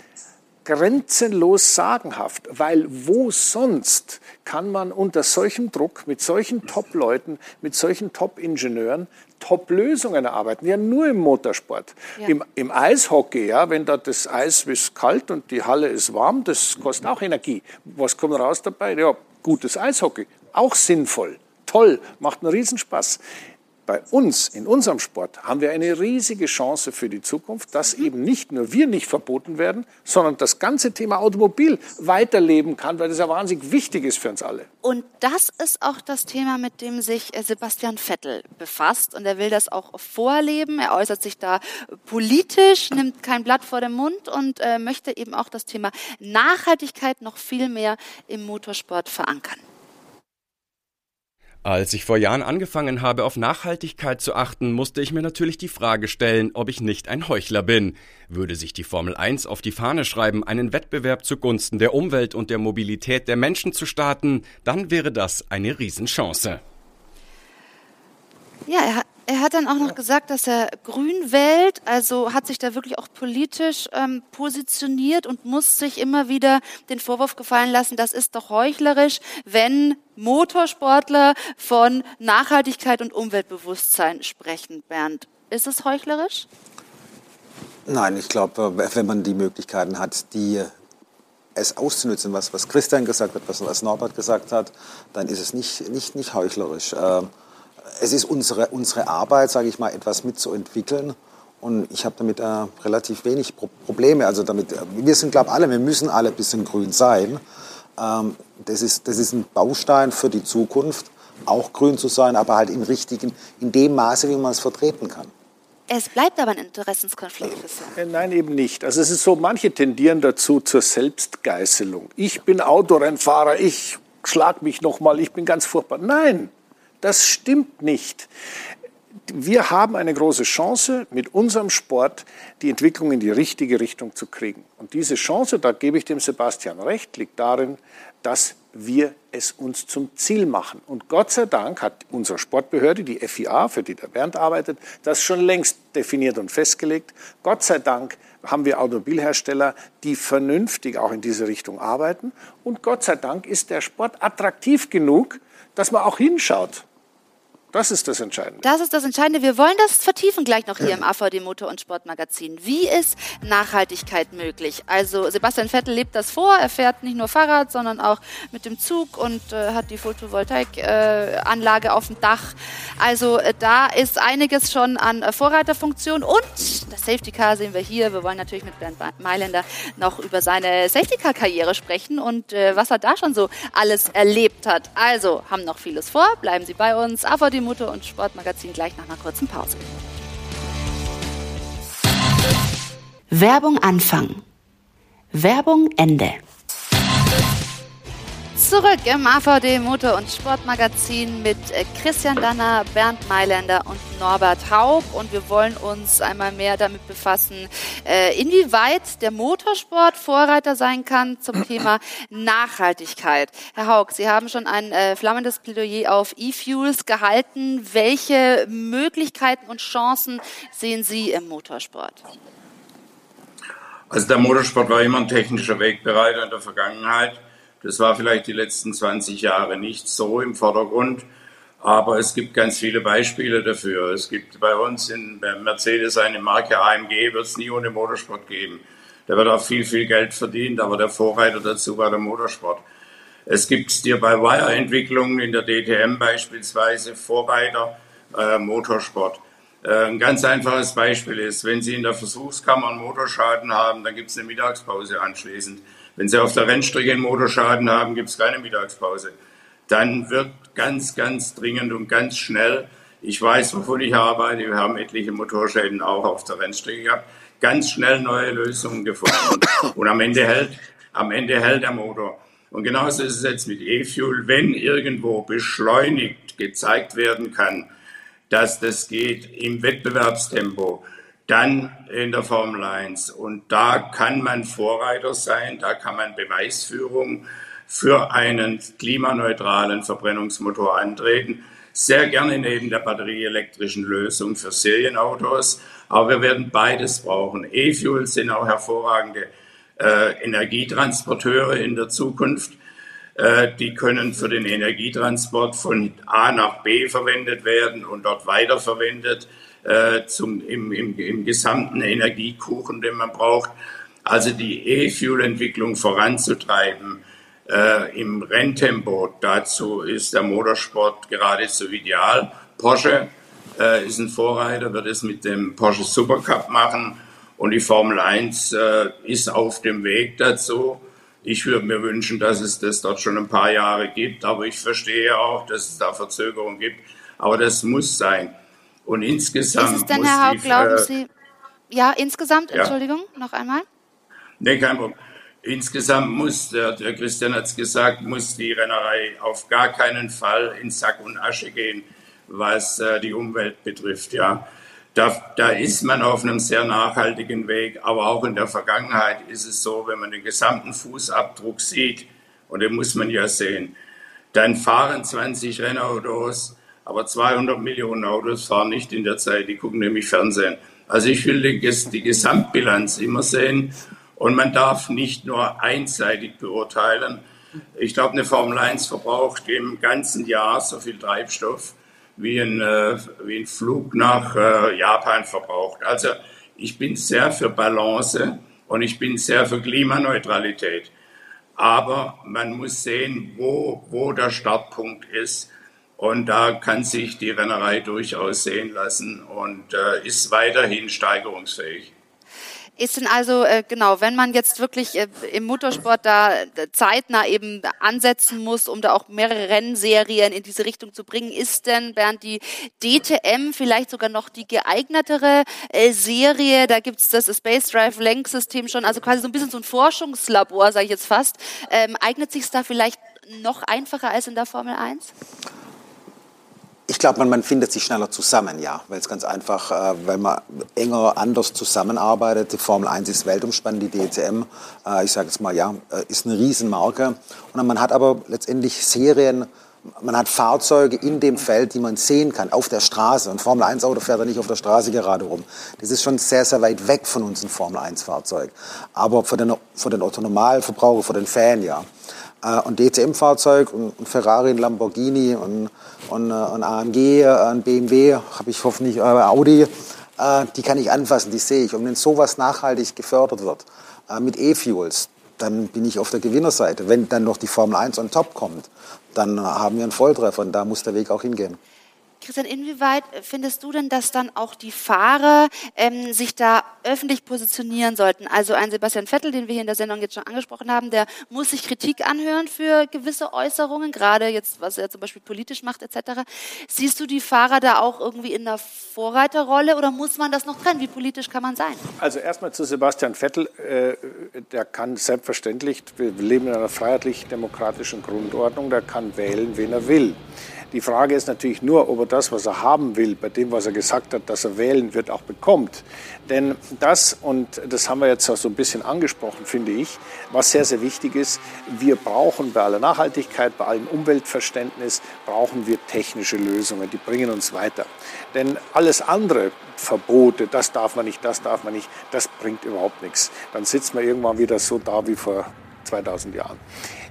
grenzenlos sagenhaft, weil wo sonst kann man unter solchem Druck, mit solchen Top-Leuten, mit solchen Top-Ingenieuren Top-Lösungen erarbeiten. Ja, nur im Motorsport. Ja. Im, Im, Eishockey, ja, wenn da das Eis ist kalt und die Halle ist warm, das kostet auch Energie. Was kommt raus dabei? Ja, gutes Eishockey. Auch sinnvoll. Toll, macht einen Riesenspaß bei uns, in unserem Sport, haben wir eine riesige Chance für die Zukunft, dass eben nicht nur wir nicht verboten werden, sondern das ganze Thema Automobil weiterleben kann, weil das ja wahnsinnig wichtig ist für uns alle. Und das ist auch das Thema, mit dem sich äh, Sebastian Vettel befasst. Und er will das auch vorleben. Er äußert sich da politisch, nimmt kein Blatt vor den Mund und äh, möchte eben auch das Thema Nachhaltigkeit noch viel mehr im Motorsport verankern. Als ich vor Jahren angefangen habe, auf Nachhaltigkeit zu achten, musste ich mir natürlich die Frage stellen, ob ich nicht ein Heuchler bin. Würde sich die Formel 1 auf die Fahne schreiben, einen Wettbewerb zugunsten der Umwelt und der Mobilität der Menschen zu starten, dann wäre das eine Riesenchance. Ja, er hat er hat dann auch noch gesagt, dass er grün wählt, also hat sich da wirklich auch politisch ähm, positioniert und muss sich immer wieder den Vorwurf gefallen lassen, das ist doch heuchlerisch, wenn Motorsportler von Nachhaltigkeit und Umweltbewusstsein sprechen. Bernd, ist es heuchlerisch? Nein, ich glaube, wenn man die Möglichkeiten hat, die es auszunutzen, was, was Christian gesagt hat, was, was Norbert gesagt hat, dann ist es nicht, nicht, nicht heuchlerisch. Äh, es ist unsere, unsere Arbeit, sage ich mal, etwas mitzuentwickeln. Und ich habe damit äh, relativ wenig Pro Probleme. Also damit, äh, wir sind, glaube ich, alle, wir müssen alle ein bisschen grün sein. Ähm, das, ist, das ist ein Baustein für die Zukunft, auch grün zu sein, aber halt in, richtigen, in dem Maße, wie man es vertreten kann. Es bleibt aber ein Interessenskonflikt. Äh, nein, eben nicht. Also es ist so, manche tendieren dazu zur Selbstgeißelung. Ich bin Autorennfahrer, ich schlag mich nochmal, ich bin ganz furchtbar. Nein, das stimmt nicht. Wir haben eine große Chance, mit unserem Sport die Entwicklung in die richtige Richtung zu kriegen. Und diese Chance, da gebe ich dem Sebastian recht, liegt darin, dass wir es uns zum Ziel machen. Und Gott sei Dank hat unsere Sportbehörde, die FIA, für die der Bernd arbeitet, das schon längst definiert und festgelegt. Gott sei Dank haben wir Automobilhersteller, die vernünftig auch in diese Richtung arbeiten. Und Gott sei Dank ist der Sport attraktiv genug, dass man auch hinschaut. Das ist das Entscheidende. Das ist das Entscheidende. Wir wollen das vertiefen gleich noch hier im AVD Motor- und Sportmagazin. Wie ist Nachhaltigkeit möglich? Also Sebastian Vettel lebt das vor. Er fährt nicht nur Fahrrad, sondern auch mit dem Zug und äh, hat die Photovoltaikanlage äh, auf dem Dach. Also äh, da ist einiges schon an äh, Vorreiterfunktion und das Safety Car sehen wir hier. Wir wollen natürlich mit Bernd Mailänder noch über seine Safety Car Karriere sprechen und äh, was er da schon so alles erlebt hat. Also haben noch vieles vor. Bleiben Sie bei uns. AVD Motor- und Sportmagazin gleich nach einer kurzen Pause. Werbung Anfang. Werbung Ende. Zurück im AVD Motor- und Sportmagazin mit Christian Danner, Bernd Mailänder und Norbert Haug. Und wir wollen uns einmal mehr damit befassen, äh, inwieweit der Motorsport Vorreiter sein kann zum Thema Nachhaltigkeit. Herr Haug, Sie haben schon ein äh, flammendes Plädoyer auf E-Fuels gehalten. Welche Möglichkeiten und Chancen sehen Sie im Motorsport? Also der Motorsport war immer ein technischer Wegbereiter in der Vergangenheit. Das war vielleicht die letzten 20 Jahre nicht so im Vordergrund, aber es gibt ganz viele Beispiele dafür. Es gibt bei uns in Mercedes eine Marke AMG, wird es nie ohne Motorsport geben. Da wird auch viel, viel Geld verdient, aber der Vorreiter dazu war der Motorsport. Es gibt dir bei Wire-Entwicklungen in der DTM beispielsweise Vorreiter, äh, Motorsport. Äh, ein ganz einfaches Beispiel ist, wenn Sie in der Versuchskammer einen Motorschaden haben, dann gibt es eine Mittagspause anschließend. Wenn Sie auf der Rennstrecke einen Motorschaden haben, gibt es keine Mittagspause. Dann wird ganz, ganz dringend und ganz schnell, ich weiß, wovon ich arbeite, wir haben etliche Motorschäden auch auf der Rennstrecke gehabt, ganz schnell neue Lösungen gefunden. Und am Ende hält, am Ende hält der Motor. Und genauso ist es jetzt mit E-Fuel. Wenn irgendwo beschleunigt gezeigt werden kann, dass das geht im Wettbewerbstempo, dann in der Formel 1. Und da kann man Vorreiter sein, da kann man Beweisführung für einen klimaneutralen Verbrennungsmotor antreten. Sehr gerne neben der batterieelektrischen Lösung für Serienautos. Aber wir werden beides brauchen. E-Fuels sind auch hervorragende äh, Energietransporteure in der Zukunft. Äh, die können für den Energietransport von A nach B verwendet werden und dort weiterverwendet äh, zum, im, im, im gesamten Energiekuchen, den man braucht. Also die E-Fuel-Entwicklung voranzutreiben äh, im Renntempo, dazu ist der Motorsport geradezu ideal. Porsche äh, ist ein Vorreiter, wird es mit dem Porsche Supercup machen und die Formel 1 äh, ist auf dem Weg dazu. Ich würde mir wünschen, dass es das dort schon ein paar Jahre gibt, aber ich verstehe auch, dass es da Verzögerungen gibt. Aber das muss sein. Und insgesamt. Ist es denn, Herr Haug, glauben Sie, ja, insgesamt, ja. Entschuldigung, noch einmal? Nee, kein Problem. Insgesamt muss, der, der Christian hat es gesagt, muss die Rennerei auf gar keinen Fall in Sack und Asche gehen, was äh, die Umwelt betrifft. Ja. Da, da ist man auf einem sehr nachhaltigen Weg, aber auch in der Vergangenheit ist es so, wenn man den gesamten Fußabdruck sieht, und den muss man ja sehen, dann fahren 20 Rennautos, aber 200 Millionen Autos fahren nicht in der Zeit, die gucken nämlich Fernsehen. Also ich will die, die Gesamtbilanz immer sehen und man darf nicht nur einseitig beurteilen. Ich glaube, eine Formel 1 verbraucht im ganzen Jahr so viel Treibstoff, wie ein, äh, wie ein Flug nach äh, Japan verbraucht. Also ich bin sehr für Balance und ich bin sehr für Klimaneutralität. Aber man muss sehen, wo, wo der Startpunkt ist. Und da kann sich die Rennerei durchaus sehen lassen und äh, ist weiterhin steigerungsfähig. Ist denn also, äh, genau, wenn man jetzt wirklich äh, im Motorsport da äh, zeitnah eben ansetzen muss, um da auch mehrere Rennserien in diese Richtung zu bringen, ist denn, Bernd, die DTM vielleicht sogar noch die geeignetere äh, Serie? Da gibt's das Space Drive Lenksystem schon, also quasi so ein bisschen so ein Forschungslabor, sage ich jetzt fast. Ähm, eignet sich da vielleicht noch einfacher als in der Formel 1? Ich glaube, man, man findet sich schneller zusammen, ja, weil es ganz einfach, äh, weil man enger anders zusammenarbeitet. Die Formel 1 ist weltumspannend, die DCM, äh, ich sage jetzt mal, ja, äh, ist eine Riesenmarke. Und man hat aber letztendlich Serien, man hat Fahrzeuge in dem Feld, die man sehen kann, auf der Straße. Ein Formel 1 Auto fährt ja nicht auf der Straße gerade rum. Das ist schon sehr, sehr weit weg von uns, ein Formel 1 Fahrzeug. Aber für den, für den Autonormalverbraucher, für den Fan, ja. Äh, und DTM-Fahrzeug, ein Ferrari, ein Lamborghini und, und, äh, ein AMG, äh, ein BMW, habe ich hoffentlich, äh, Audi, äh, die kann ich anfassen, die sehe ich. Und wenn sowas nachhaltig gefördert wird äh, mit E-Fuels, dann bin ich auf der Gewinnerseite. Wenn dann noch die Formel 1 on top kommt, dann haben wir einen Volltreffer und da muss der Weg auch hingehen. Christian, inwieweit findest du denn, dass dann auch die Fahrer ähm, sich da öffentlich positionieren sollten? Also ein Sebastian Vettel, den wir hier in der Sendung jetzt schon angesprochen haben, der muss sich Kritik anhören für gewisse Äußerungen, gerade jetzt, was er zum Beispiel politisch macht etc. Siehst du die Fahrer da auch irgendwie in der Vorreiterrolle oder muss man das noch trennen? Wie politisch kann man sein? Also erstmal zu Sebastian Vettel. Äh, der kann selbstverständlich, wir leben in einer freiheitlich-demokratischen Grundordnung, der kann wählen, wen er will. Die Frage ist natürlich nur, ob er das, was er haben will, bei dem, was er gesagt hat, dass er wählen wird, auch bekommt. Denn das, und das haben wir jetzt auch so ein bisschen angesprochen, finde ich, was sehr, sehr wichtig ist, wir brauchen bei aller Nachhaltigkeit, bei allem Umweltverständnis, brauchen wir technische Lösungen, die bringen uns weiter. Denn alles andere, Verbote, das darf man nicht, das darf man nicht, das bringt überhaupt nichts. Dann sitzt man irgendwann wieder so da wie vor 2000 Jahren.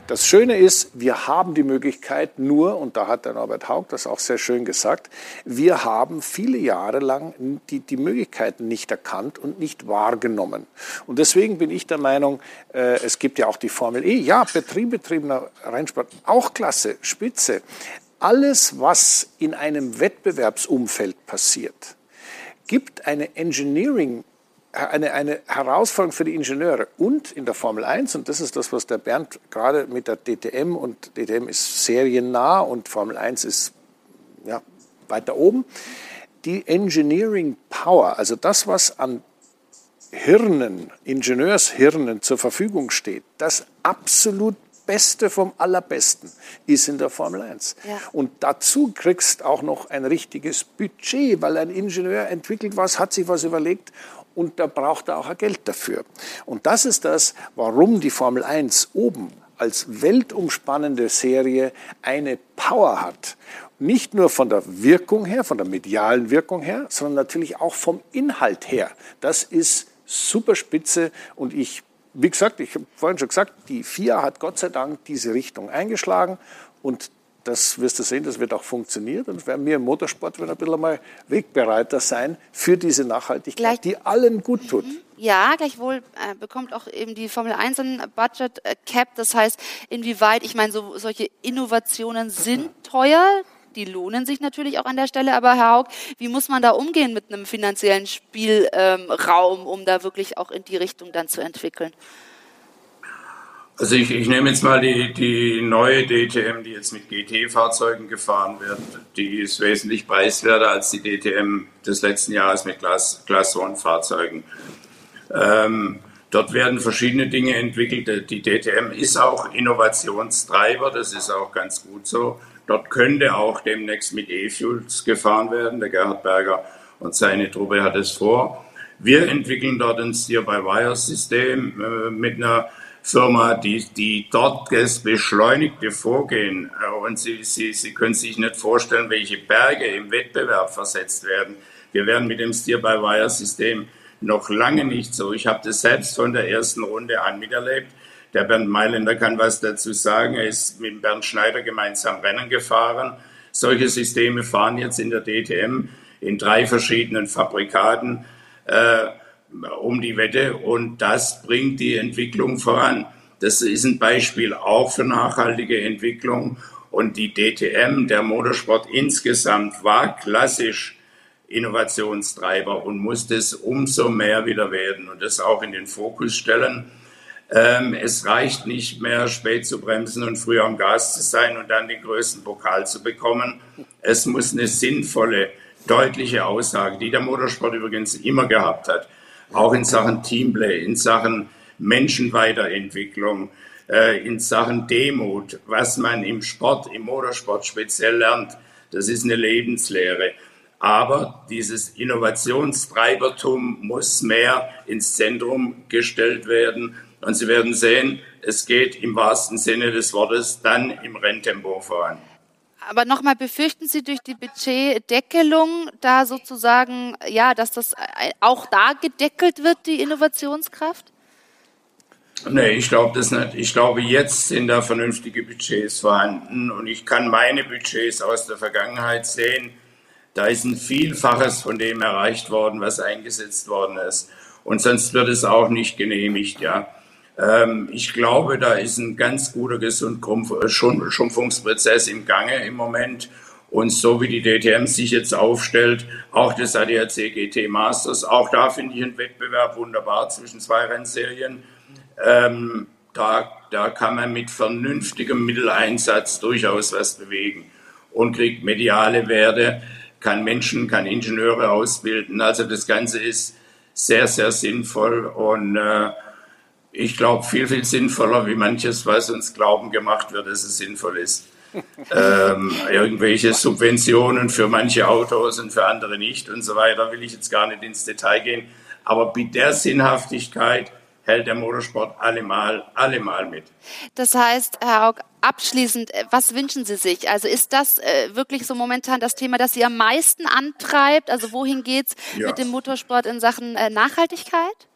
Das Schöne ist, wir haben die Möglichkeit nur, und da hat der Norbert Haug das auch sehr schön gesagt, wir haben viele Jahre lang die, die Möglichkeiten nicht erkannt und nicht wahrgenommen. Und deswegen bin ich der Meinung, äh, es gibt ja auch die Formel E, ja, betriebbetriebener Rennsport, auch klasse, spitze. alles, was in einem Wettbewerbsumfeld passiert, gibt eine Engineering eine, eine Herausforderung für die Ingenieure und in der Formel 1, und das ist das, was der Bernd gerade mit der DTM, und DTM ist seriennah und Formel 1 ist ja, weiter oben, die Engineering Power, also das, was an Hirnen, Ingenieurshirnen zur Verfügung steht, das absolut Beste vom Allerbesten ist in der Formel 1. Ja. Und dazu kriegst auch noch ein richtiges Budget, weil ein Ingenieur entwickelt was, hat sich was überlegt und da braucht er auch Geld dafür. Und das ist das, warum die Formel 1 oben als weltumspannende Serie eine Power hat. Nicht nur von der Wirkung her, von der medialen Wirkung her, sondern natürlich auch vom Inhalt her. Das ist super spitze und ich, wie gesagt, ich habe vorhin schon gesagt, die FIA hat Gott sei Dank diese Richtung eingeschlagen und das wirst du sehen, das wird auch funktionieren. Und werden wir im Motorsport werden ein bisschen mal Wegbereiter sein für diese Nachhaltigkeit, Gleich, die allen gut tut. Mhm. Ja, gleichwohl äh, bekommt auch eben die Formel 1 ein Budget äh, Cap. Das heißt, inwieweit, ich meine, so, solche Innovationen sind teuer. Die lohnen sich natürlich auch an der Stelle. Aber Herr Haug, wie muss man da umgehen mit einem finanziellen Spielraum, ähm, um da wirklich auch in die Richtung dann zu entwickeln? Also ich, ich nehme jetzt mal die, die neue DTM, die jetzt mit GT-Fahrzeugen gefahren wird. Die ist wesentlich preiswerter als die DTM des letzten Jahres mit Class, Class One-Fahrzeugen. Ähm, dort werden verschiedene Dinge entwickelt. Die DTM ist auch Innovationstreiber, das ist auch ganz gut so. Dort könnte auch demnächst mit E-Fuels gefahren werden. Der Gerhard Berger und seine Truppe hat es vor. Wir entwickeln dort ein Steer-by-Wire-System äh, mit einer Firma, die, die dort das beschleunigte Vorgehen, und Sie, Sie, Sie können sich nicht vorstellen, welche Berge im Wettbewerb versetzt werden. Wir werden mit dem Steer-by-Wire-System noch lange nicht so. Ich habe das selbst von der ersten Runde an miterlebt. Der Bernd Mailänder kann was dazu sagen. Er ist mit Bernd Schneider gemeinsam Rennen gefahren. Solche Systeme fahren jetzt in der DTM in drei verschiedenen Fabrikaten. Äh, um die Wette und das bringt die Entwicklung voran. Das ist ein Beispiel auch für nachhaltige Entwicklung und die DTM, der Motorsport insgesamt, war klassisch Innovationstreiber und muss das umso mehr wieder werden und das auch in den Fokus stellen. Ähm, es reicht nicht mehr, spät zu bremsen und früher am Gas zu sein und dann den größten Pokal zu bekommen. Es muss eine sinnvolle, deutliche Aussage, die der Motorsport übrigens immer gehabt hat, auch in Sachen Teamplay, in Sachen Menschenweiterentwicklung, äh, in Sachen Demut, was man im Sport, im Motorsport speziell lernt. Das ist eine Lebenslehre. Aber dieses Innovationstreibertum muss mehr ins Zentrum gestellt werden. Und Sie werden sehen, es geht im wahrsten Sinne des Wortes dann im Renntempo voran. Aber nochmal, befürchten Sie durch die Budgetdeckelung da sozusagen, ja, dass das auch da gedeckelt wird, die Innovationskraft? Nee, ich glaube das nicht. Ich glaube, jetzt sind da vernünftige Budgets vorhanden und ich kann meine Budgets aus der Vergangenheit sehen. Da ist ein Vielfaches von dem erreicht worden, was eingesetzt worden ist. Und sonst wird es auch nicht genehmigt, ja. Ähm, ich glaube, da ist ein ganz guter Gesundschrumpfungsprozess im Gange im Moment. Und so wie die DTM sich jetzt aufstellt, auch das ADAC GT Masters, auch da finde ich einen Wettbewerb wunderbar zwischen zwei Rennserien. Ähm, da, da kann man mit vernünftigem Mitteleinsatz durchaus was bewegen und kriegt mediale Werte, kann Menschen, kann Ingenieure ausbilden. Also das Ganze ist sehr, sehr sinnvoll und äh, ich glaube, viel, viel sinnvoller wie manches, was uns glauben gemacht wird, dass es sinnvoll ist. ähm, irgendwelche Subventionen für manche Autos und für andere nicht und so weiter, will ich jetzt gar nicht ins Detail gehen. Aber mit der Sinnhaftigkeit hält der Motorsport allemal, allemal mit. Das heißt, Herr Aug, abschließend, äh, was wünschen Sie sich? Also ist das äh, wirklich so momentan das Thema, das Sie am meisten antreibt? Also wohin geht's ja. mit dem Motorsport in Sachen äh, Nachhaltigkeit?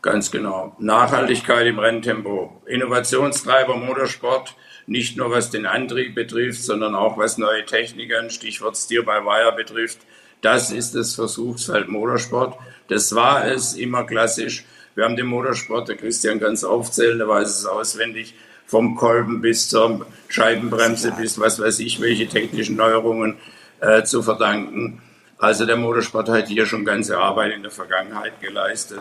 Ganz genau. Nachhaltigkeit im Renntempo. Innovationstreiber Motorsport, nicht nur was den Antrieb betrifft, sondern auch was neue Techniken, Stichwort Steer by Wire betrifft. Das ist das Versuchsfeld Motorsport. Das war es immer klassisch. Wir haben den Motorsport, der Christian ganz aufzählen, der weiß es auswendig, vom Kolben bis zur Scheibenbremse bis was weiß ich, welche technischen Neuerungen äh, zu verdanken. Also der Motorsport hat hier schon ganze Arbeit in der Vergangenheit geleistet.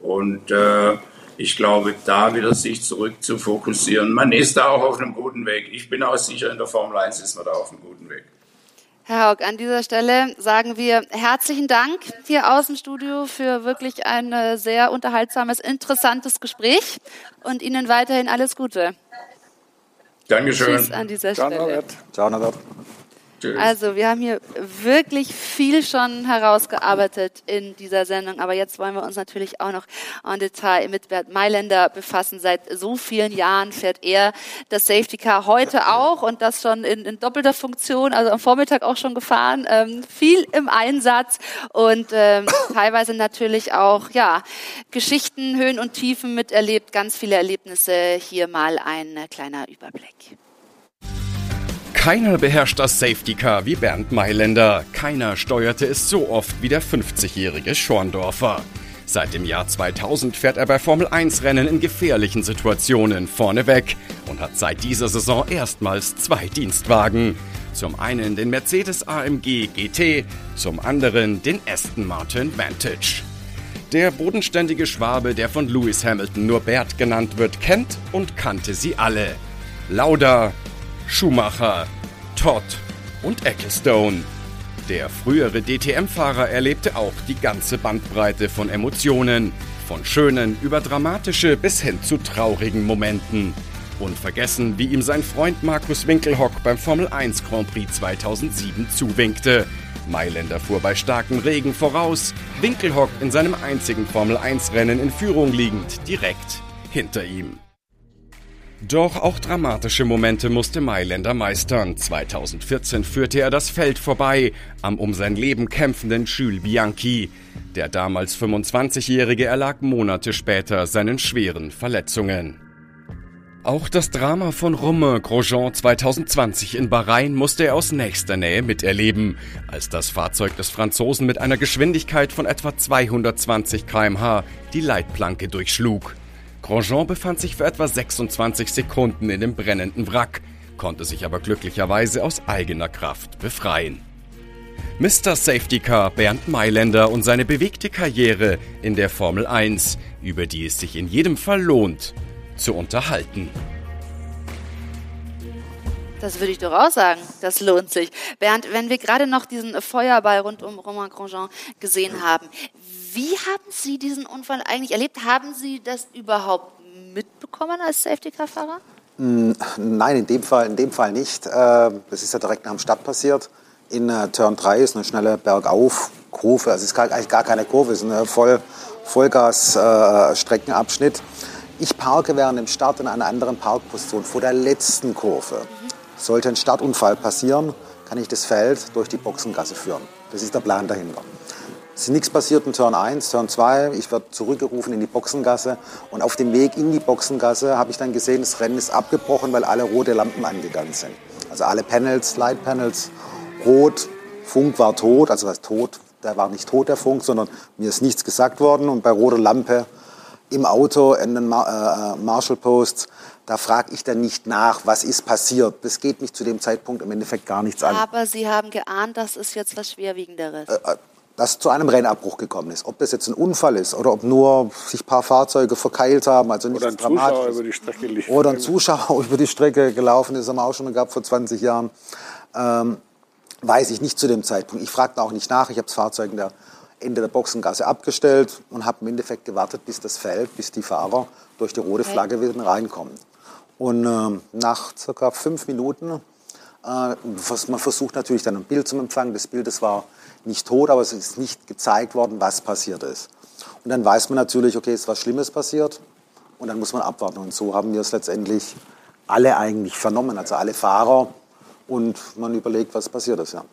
Und äh, ich glaube, da wieder sich zurück zu fokussieren. Man ist da auch auf einem guten Weg. Ich bin auch sicher, in der Formel 1 ist man da auf einem guten Weg. Herr Haug, an dieser Stelle sagen wir herzlichen Dank hier aus dem Studio für wirklich ein äh, sehr unterhaltsames, interessantes Gespräch und Ihnen weiterhin alles Gute. Dankeschön. Tschüss an dieser Stelle. Ciao, Norbert. Ciao, Norbert. Also, wir haben hier wirklich viel schon herausgearbeitet in dieser Sendung, aber jetzt wollen wir uns natürlich auch noch en Detail mit Bert Mailänder befassen. Seit so vielen Jahren fährt er das Safety Car heute auch und das schon in, in doppelter Funktion, also am Vormittag auch schon gefahren, ähm, viel im Einsatz und ähm, teilweise natürlich auch, ja, Geschichten, Höhen und Tiefen miterlebt, ganz viele Erlebnisse. Hier mal ein kleiner Überblick. Keiner beherrscht das Safety Car wie Bernd Mailänder. Keiner steuerte es so oft wie der 50-jährige Schorndorfer. Seit dem Jahr 2000 fährt er bei Formel 1 Rennen in gefährlichen Situationen vorneweg und hat seit dieser Saison erstmals zwei Dienstwagen. Zum einen den Mercedes AMG GT, zum anderen den Aston Martin Vantage. Der bodenständige Schwabe, der von Lewis Hamilton nur Bert genannt wird, kennt und kannte sie alle. Lauda, Schumacher, Todd und Ecclestone. Der frühere DTM-Fahrer erlebte auch die ganze Bandbreite von Emotionen, von schönen über dramatische bis hin zu traurigen Momenten. Unvergessen, wie ihm sein Freund Markus Winkelhock beim Formel 1 Grand Prix 2007 zuwinkte. Mailänder fuhr bei starkem Regen voraus, Winkelhock in seinem einzigen Formel 1 Rennen in Führung liegend direkt hinter ihm. Doch auch dramatische Momente musste Mailänder meistern. 2014 führte er das Feld vorbei am um sein Leben kämpfenden Jules Bianchi. Der damals 25-Jährige erlag Monate später seinen schweren Verletzungen. Auch das Drama von Romain Grosjean 2020 in Bahrain musste er aus nächster Nähe miterleben, als das Fahrzeug des Franzosen mit einer Geschwindigkeit von etwa 220 km/h die Leitplanke durchschlug. Grosjean befand sich für etwa 26 Sekunden in dem brennenden Wrack, konnte sich aber glücklicherweise aus eigener Kraft befreien. Mr. Safety Car Bernd Mailänder und seine bewegte Karriere in der Formel 1, über die es sich in jedem Fall lohnt, zu unterhalten. Das würde ich doch auch sagen. Das lohnt sich. Bernd, wenn wir gerade noch diesen Feuerball rund um Romain Grosjean gesehen haben, wie haben Sie diesen Unfall eigentlich erlebt? Haben Sie das überhaupt mitbekommen als Safety-Car-Fahrer? Nein, in dem Fall, in dem Fall nicht. Das ist ja direkt nach dem Start passiert. In äh, Turn 3 ist eine schnelle Bergauf-Kurve. Also es ist gar, eigentlich gar keine Kurve, es ist ein Voll, Vollgas-Streckenabschnitt. Äh, ich parke während dem Start in einer anderen Parkposition vor der letzten Kurve. Sollte ein Startunfall passieren, kann ich das Feld durch die Boxengasse führen. Das ist der Plan dahinter. Es ist nichts passiert in Turn 1, Turn 2. Ich werde zurückgerufen in die Boxengasse. Und auf dem Weg in die Boxengasse habe ich dann gesehen, das Rennen ist abgebrochen, weil alle rote Lampen angegangen sind. Also alle Panels, Light Panels, rot. Funk war tot. Also was tot? Der war nicht tot, der Funk, sondern mir ist nichts gesagt worden. Und bei roter Lampe im Auto in den Mar äh, Marshall Posts, da frage ich dann nicht nach, was ist passiert. Das geht mich zu dem Zeitpunkt im Endeffekt gar nichts an. Aber Sie haben geahnt, das ist jetzt was Schwerwiegenderes. Äh, dass zu einem Rennabbruch gekommen ist. Ob das jetzt ein Unfall ist oder ob nur sich ein paar Fahrzeuge verkeilt haben, also nichts Oder ein Dramatisches. Zuschauer über die Strecke lief. Oder ein Zuschauer über die Strecke gelaufen ist, haben wir auch schon mal gehabt vor 20 Jahren. Ähm, weiß ich nicht zu dem Zeitpunkt. Ich fragte auch nicht nach. Ich habe das Fahrzeug in der Ende der Boxengasse abgestellt und habe im Endeffekt gewartet, bis das Feld, bis die Fahrer durch die rote Flagge wieder reinkommen. Und ähm, nach circa fünf Minuten, äh, was, man versucht natürlich dann ein Bild zum Empfangen. Das Bild, das war nicht tot, aber es ist nicht gezeigt worden, was passiert ist. Und dann weiß man natürlich, okay, es ist was Schlimmes passiert und dann muss man abwarten. Und so haben wir es letztendlich alle eigentlich vernommen, also alle Fahrer. Und man überlegt, was passiert ist. Ja.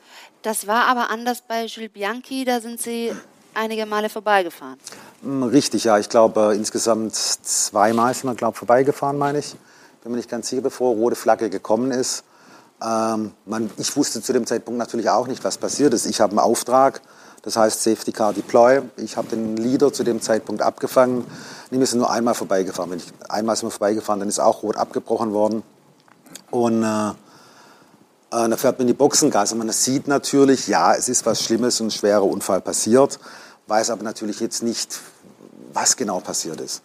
Das war aber anders bei Jules Bianchi, da sind Sie einige Male vorbeigefahren. Hm, Richtig, ja. Ich glaube, äh, insgesamt zweimal sind wir, glaube vorbeigefahren, meine ich. Bin mir nicht ganz sicher, bevor rote Flagge gekommen ist. Ähm, man, ich wusste zu dem Zeitpunkt natürlich auch nicht, was passiert ist. Ich habe einen Auftrag, das heißt Safety Car Deploy. Ich habe den Leader zu dem Zeitpunkt abgefangen. Wir sind nur einmal vorbeigefahren. Wenn ich einmal sind wir vorbeigefahren, dann ist auch rot abgebrochen worden. Und äh, äh, dann fährt man in die Boxengasse. Man sieht natürlich, ja, es ist was Schlimmes ein schwerer Unfall passiert, weiß aber natürlich jetzt nicht, was genau passiert ist.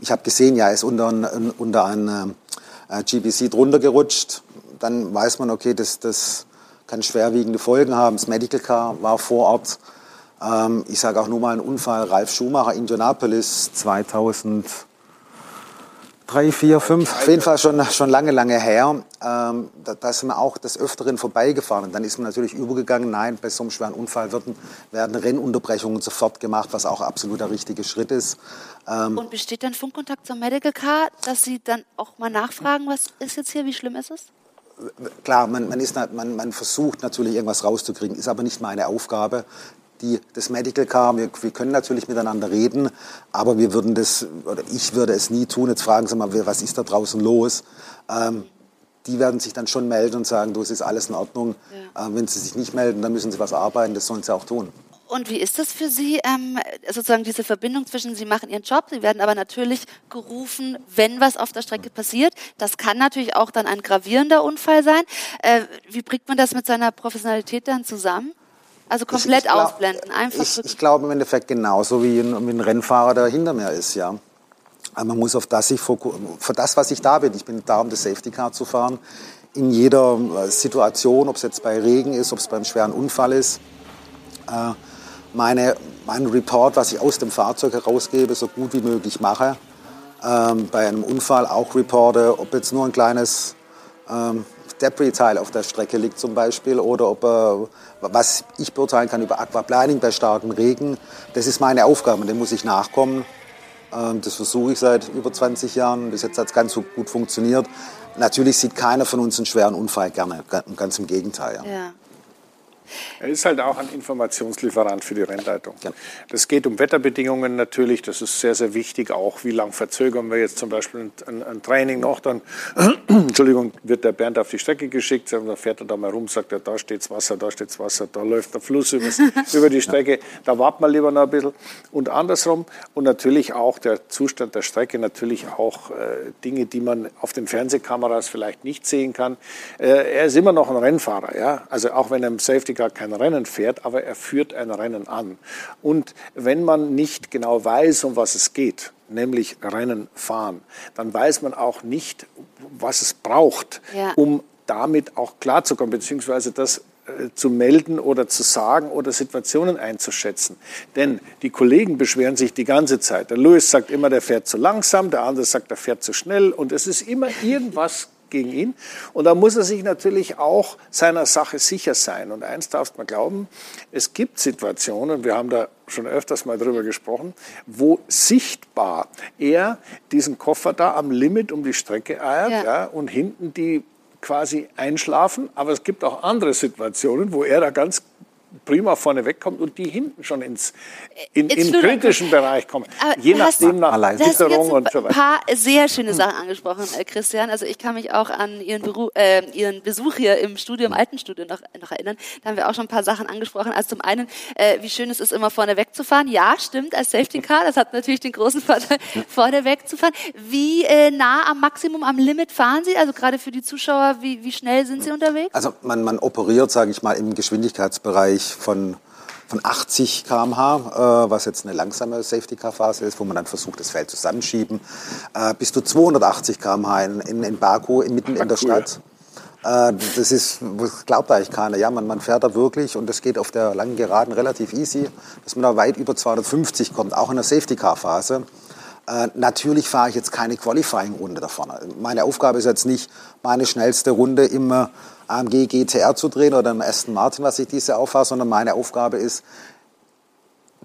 Ich habe gesehen, ja, er ist unter, ein, unter ein äh, GBC drunter gerutscht. Dann weiß man, okay, das, das kann schwerwiegende Folgen haben. Das Medical Car war vor Ort. Ähm, ich sage auch nur mal einen Unfall. Ralf Schumacher, Indianapolis 2000 drei, vier, auf jeden Fall schon, schon lange, lange her. Ähm, da, da sind wir auch des Öfteren vorbeigefahren. Und dann ist man natürlich übergegangen, nein, bei so einem schweren Unfall werden, werden Rennunterbrechungen sofort gemacht, was auch absolut der richtige Schritt ist. Ähm, Und besteht dann Funkkontakt zum Medical Car, dass Sie dann auch mal nachfragen, was ist jetzt hier, wie schlimm ist es? Klar, man, man, ist, man, man versucht natürlich irgendwas rauszukriegen, ist aber nicht meine Aufgabe die, das Medical Car. Wir, wir, können natürlich miteinander reden, aber wir würden das, oder ich würde es nie tun. Jetzt fragen Sie mal, was ist da draußen los? Ähm, die werden sich dann schon melden und sagen, du, es ist alles in Ordnung. Ja. Ähm, wenn sie sich nicht melden, dann müssen sie was arbeiten, das sollen sie auch tun. Und wie ist das für Sie, ähm, sozusagen diese Verbindung zwischen, Sie machen Ihren Job, Sie werden aber natürlich gerufen, wenn was auf der Strecke passiert. Das kann natürlich auch dann ein gravierender Unfall sein. Äh, wie bringt man das mit seiner Professionalität dann zusammen? Also komplett ich, ich glaub, ausblenden, einfach. Ich, ich glaube im Endeffekt genauso wie ein, wie ein Rennfahrer, der hinter mir ist, ja. Aber man muss auf das sich für das, was ich da bin. Ich bin da, um das Safety Car zu fahren. In jeder äh, Situation, ob es jetzt bei Regen ist, ob es beim schweren Unfall ist. Äh, meine, mein Report, was ich aus dem Fahrzeug herausgebe, so gut wie möglich mache. Ähm, bei einem Unfall auch reporte, ob jetzt nur ein kleines ähm, Debris-Teil auf der Strecke liegt zum Beispiel oder ob er, was ich beurteilen kann über Aquaplaning bei starkem Regen, das ist meine Aufgabe dem muss ich nachkommen. Ähm, das versuche ich seit über 20 Jahren. Bis jetzt hat es ganz so gut funktioniert. Natürlich sieht keiner von uns einen schweren Unfall gerne, ganz im Gegenteil. Ja. ja. Er ist halt auch ein Informationslieferant für die Rennleitung. Ja. Das geht um Wetterbedingungen natürlich, das ist sehr, sehr wichtig. Auch wie lange verzögern wir jetzt zum Beispiel ein, ein Training noch, dann Entschuldigung, wird der Bernd auf die Strecke geschickt, dann fährt er da mal rum, sagt er, da steht's Wasser, da steht's Wasser, da läuft der Fluss über die Strecke, da warten wir lieber noch ein bisschen. Und andersrum und natürlich auch der Zustand der Strecke, natürlich auch äh, Dinge, die man auf den Fernsehkameras vielleicht nicht sehen kann. Äh, er ist immer noch ein Rennfahrer, ja, also auch wenn er im Safety Car kein Rennen fährt, aber er führt ein Rennen an. Und wenn man nicht genau weiß, um was es geht, nämlich Rennen fahren, dann weiß man auch nicht, was es braucht, ja. um damit auch klarzukommen, beziehungsweise das äh, zu melden oder zu sagen oder Situationen einzuschätzen. Denn die Kollegen beschweren sich die ganze Zeit. Der Louis sagt immer, der fährt zu langsam, der andere sagt, der fährt zu schnell und es ist immer irgendwas gegen ihn. Und da muss er sich natürlich auch seiner Sache sicher sein. Und eins darfst man glauben, es gibt Situationen, wir haben da schon öfters mal drüber gesprochen, wo sichtbar er diesen Koffer da am Limit um die Strecke eiert ja. ja und hinten die quasi einschlafen. Aber es gibt auch andere Situationen, wo er da ganz prima vorne wegkommt und die hinten schon ins, in, in kritischen Bereich kommen. Aber Je nachdem nach Witterung und so weiter. ein paar sehr schöne Sachen angesprochen, äh, Christian. Also ich kann mich auch an Ihren, Beru äh, Ihren Besuch hier im Studio, im alten Studio noch, noch erinnern. Da haben wir auch schon ein paar Sachen angesprochen. Also zum einen, äh, wie schön es ist, immer vorne wegzufahren. Ja, stimmt, als Safety Car. Das hat natürlich den großen Vorteil, vorne wegzufahren. Wie äh, nah am Maximum, am Limit fahren Sie? Also gerade für die Zuschauer, wie, wie schnell sind Sie unterwegs? Also man, man operiert, sage ich mal, im Geschwindigkeitsbereich von, von 80 km/h, äh, was jetzt eine langsame Safety-Car-Phase ist, wo man dann versucht, das Feld zusammenschieben, äh, bis zu 280 km/h in, in, in Baku, mitten in der Stadt. Äh, das ist, das glaubt eigentlich keiner. Ja, man, man fährt da wirklich und das geht auf der langen Geraden relativ easy, dass man da weit über 250 kommt, auch in der Safety-Car-Phase. Äh, natürlich fahre ich jetzt keine Qualifying-Runde da vorne. Meine Aufgabe ist jetzt nicht, meine schnellste Runde immer AMG GTR zu drehen oder im Aston Martin, was ich diese auffahre, sondern meine Aufgabe ist,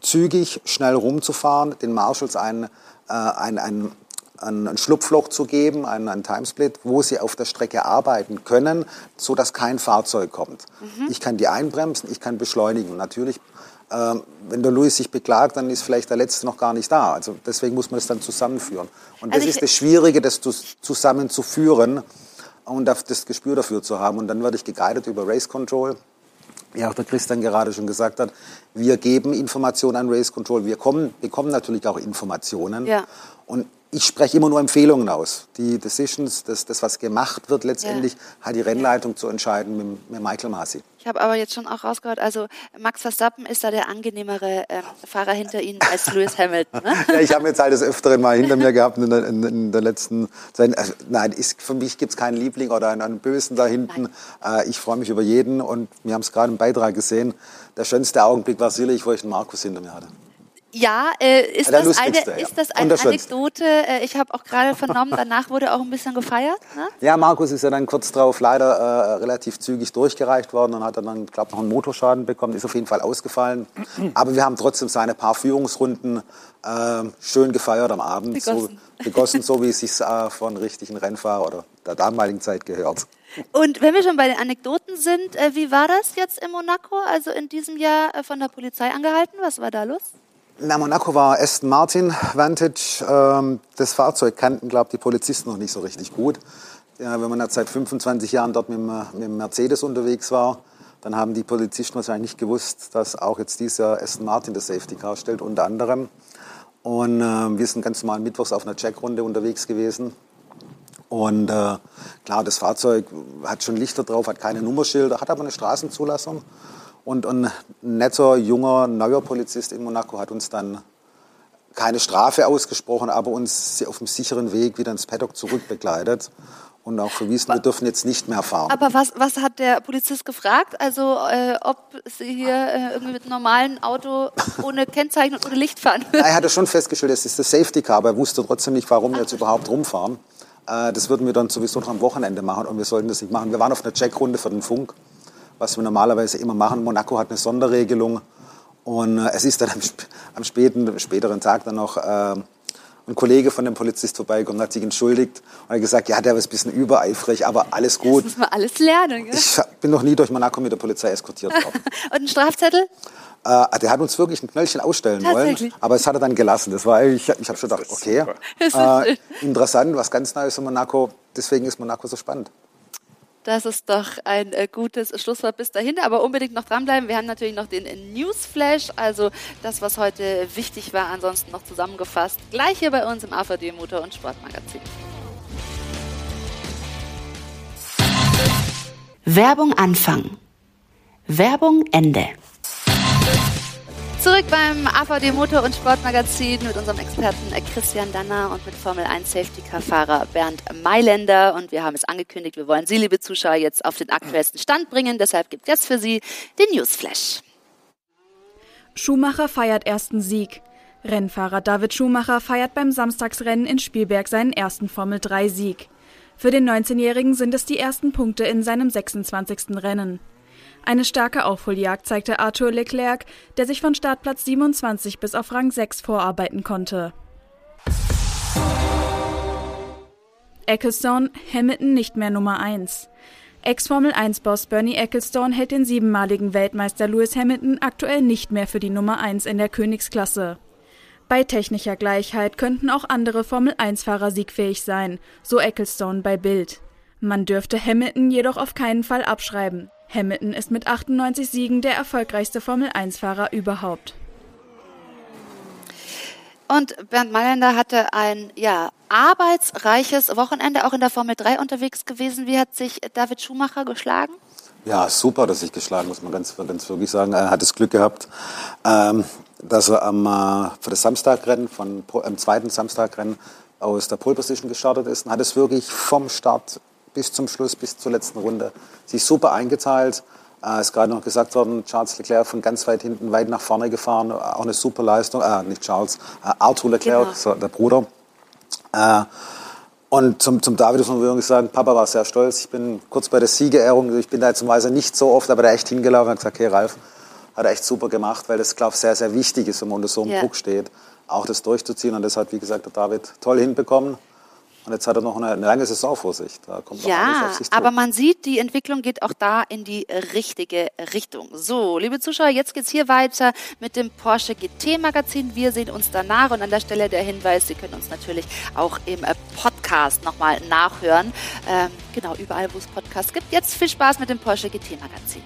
zügig, schnell rumzufahren, den Marshals ein, äh, ein, ein, ein, Schlupfloch zu geben, einen, einen Timesplit, wo sie auf der Strecke arbeiten können, so dass kein Fahrzeug kommt. Mhm. Ich kann die einbremsen, ich kann beschleunigen. Natürlich, äh, wenn der Louis sich beklagt, dann ist vielleicht der Letzte noch gar nicht da. Also deswegen muss man es dann zusammenführen. Und das also ist das Schwierige, das zusammenzuführen. Und das Gespür dafür zu haben. Und dann werde ich geguided über Race Control wie auch der Christian gerade schon gesagt hat, wir geben Informationen an Race Control. Wir kommen, bekommen natürlich auch Informationen. Ja. Und ich spreche immer nur Empfehlungen aus. Die Decisions, das, das was gemacht wird, letztendlich ja. hat die Rennleitung zu entscheiden mit, mit Michael Masi. Ich habe aber jetzt schon auch rausgehört, also Max Verstappen ist da der angenehmere äh, Fahrer hinter Ihnen als Lewis Hamilton. Ne? ja, ich habe jetzt halt des Öfteren mal hinter mir gehabt in der, in, in der letzten Zeit. Also, nein, ist, für mich gibt es keinen Liebling oder einen, einen Bösen da hinten. Äh, ich freue mich über jeden und wir haben es gerade im Beitrag gesehen. Der schönste Augenblick war sicherlich, wo ich den Markus hinter mir hatte. Ja, äh, ist, das eine, ja. ist das eine Anekdote? Äh, ich habe auch gerade vernommen, danach wurde auch ein bisschen gefeiert. Ne? Ja, Markus ist ja dann kurz darauf leider äh, relativ zügig durchgereicht worden und hat dann, glaube noch einen Motorschaden bekommen, ist auf jeden Fall ausgefallen. Aber wir haben trotzdem seine paar Führungsrunden äh, schön gefeiert am Abend. Begossen, so, begossen, so wie es sich äh, von richtigen Rennfahrer oder der damaligen Zeit gehört. Und wenn wir schon bei den Anekdoten sind, äh, wie war das jetzt in Monaco? Also in diesem Jahr von der Polizei angehalten? Was war da los? Na, Monaco war Aston Martin Vantage. Ähm, das Fahrzeug kannten, glaube die Polizisten noch nicht so richtig gut. Ja, wenn man jetzt seit 25 Jahren dort mit dem, mit dem Mercedes unterwegs war, dann haben die Polizisten wahrscheinlich nicht gewusst, dass auch jetzt dieses Jahr Aston Martin das Safety Car stellt, unter anderem. Und äh, wir sind ganz normal mittwochs auf einer Checkrunde unterwegs gewesen. Und äh, klar, das Fahrzeug hat schon Lichter drauf, hat keine Nummerschilder, hat aber eine Straßenzulassung. Und ein netter, junger, neuer Polizist in Monaco hat uns dann keine Strafe ausgesprochen, aber uns auf dem sicheren Weg wieder ins Paddock zurückbegleitet und auch verwiesen, wir dürfen jetzt nicht mehr fahren. Aber was, was hat der Polizist gefragt? Also äh, ob Sie hier äh, irgendwie mit einem normalen Auto ohne Kennzeichen und ohne Licht fahren? er hatte schon festgestellt, es ist das Safety Car, aber er wusste trotzdem nicht, warum wir jetzt überhaupt rumfahren. Äh, das würden wir dann sowieso noch am Wochenende machen und wir sollten das nicht machen. Wir waren auf einer Checkrunde für den Funk was wir normalerweise immer machen. Monaco hat eine Sonderregelung und äh, es ist dann am, am späten, späteren Tag dann noch äh, ein Kollege von dem Polizist vorbeigekommen, hat sich entschuldigt und hat gesagt, ja, der war ein bisschen übereifrig, aber alles gut. Das muss man alles lernen, gell? Ich bin noch nie durch Monaco mit der Polizei eskortiert worden. und ein Strafzettel? Äh, der hat uns wirklich ein Knöllchen ausstellen wollen, aber es hat er dann gelassen. Das war, ich, ich habe schon gedacht, okay, äh, interessant, was ganz Neues in Monaco. Deswegen ist Monaco so spannend. Das ist doch ein äh, gutes Schlusswort bis dahin. Aber unbedingt noch dranbleiben. Wir haben natürlich noch den Newsflash, also das, was heute wichtig war, ansonsten noch zusammengefasst. Gleich hier bei uns im AVD Motor- und Sportmagazin. Werbung Anfang. Werbung Ende. Zurück beim AVD Motor- und Sportmagazin mit unserem Experten äh, Christian Danner und mit Formel 1 Safety Car Fahrer Bernd Mailänder. Und wir haben es angekündigt, wir wollen Sie, liebe Zuschauer, jetzt auf den aktuellsten Stand bringen. Deshalb gibt es jetzt für Sie den Newsflash. Schumacher feiert ersten Sieg. Rennfahrer David Schumacher feiert beim Samstagsrennen in Spielberg seinen ersten Formel 3 Sieg. Für den 19-Jährigen sind es die ersten Punkte in seinem 26. Rennen. Eine starke Aufholjagd zeigte Arthur Leclerc, der sich von Startplatz 27 bis auf Rang 6 vorarbeiten konnte. Ecclestone, Hamilton nicht mehr Nummer 1. Ex-Formel-1-Boss Bernie Ecclestone hält den siebenmaligen Weltmeister Lewis Hamilton aktuell nicht mehr für die Nummer 1 in der Königsklasse. Bei technischer Gleichheit könnten auch andere Formel-1-Fahrer siegfähig sein, so Ecclestone bei Bild. Man dürfte Hamilton jedoch auf keinen Fall abschreiben. Hamilton ist mit 98 Siegen der erfolgreichste Formel-1-Fahrer überhaupt. Und Bernd Mailänder hatte ein ja, arbeitsreiches Wochenende, auch in der Formel 3 unterwegs gewesen. Wie hat sich David Schumacher geschlagen? Ja, super, dass ich geschlagen, muss man ganz, ganz wirklich sagen. Er hat das Glück gehabt, ähm, dass er am, äh, für das Samstagrennen, von, am zweiten Samstagrennen aus der Pole Position gestartet ist und hat es wirklich vom Start bis zum Schluss, bis zur letzten Runde. Sich super eingezahlt. Äh, ist gerade noch gesagt worden, Charles Leclerc von ganz weit hinten weit nach vorne gefahren. Auch eine super Leistung. Äh, nicht Charles, äh, Arthur Leclerc, genau. so, der Bruder. Äh, und zum, zum David muss man wirklich sagen, Papa war sehr stolz. Ich bin kurz bei der Siegerehrung, ich bin da jetzt normalerweise nicht so oft, aber da echt hingelaufen und gesagt, okay, Ralf, hat er echt super gemacht, weil das, glaube ich, sehr, sehr wichtig ist, wenn man unter so einem yeah. Druck steht, auch das durchzuziehen. Und das hat, wie gesagt, der David toll hinbekommen. Und jetzt hat er noch eine, eine lange Saison vor sich. Da kommt noch ja, alles auf sich zu. aber man sieht, die Entwicklung geht auch da in die richtige Richtung. So, liebe Zuschauer, jetzt geht's hier weiter mit dem Porsche GT Magazin. Wir sehen uns danach und an der Stelle der Hinweis, Sie können uns natürlich auch im äh, Podcast nochmal nachhören. Ähm, genau, überall, wo es Podcasts gibt. Jetzt viel Spaß mit dem Porsche GT Magazin.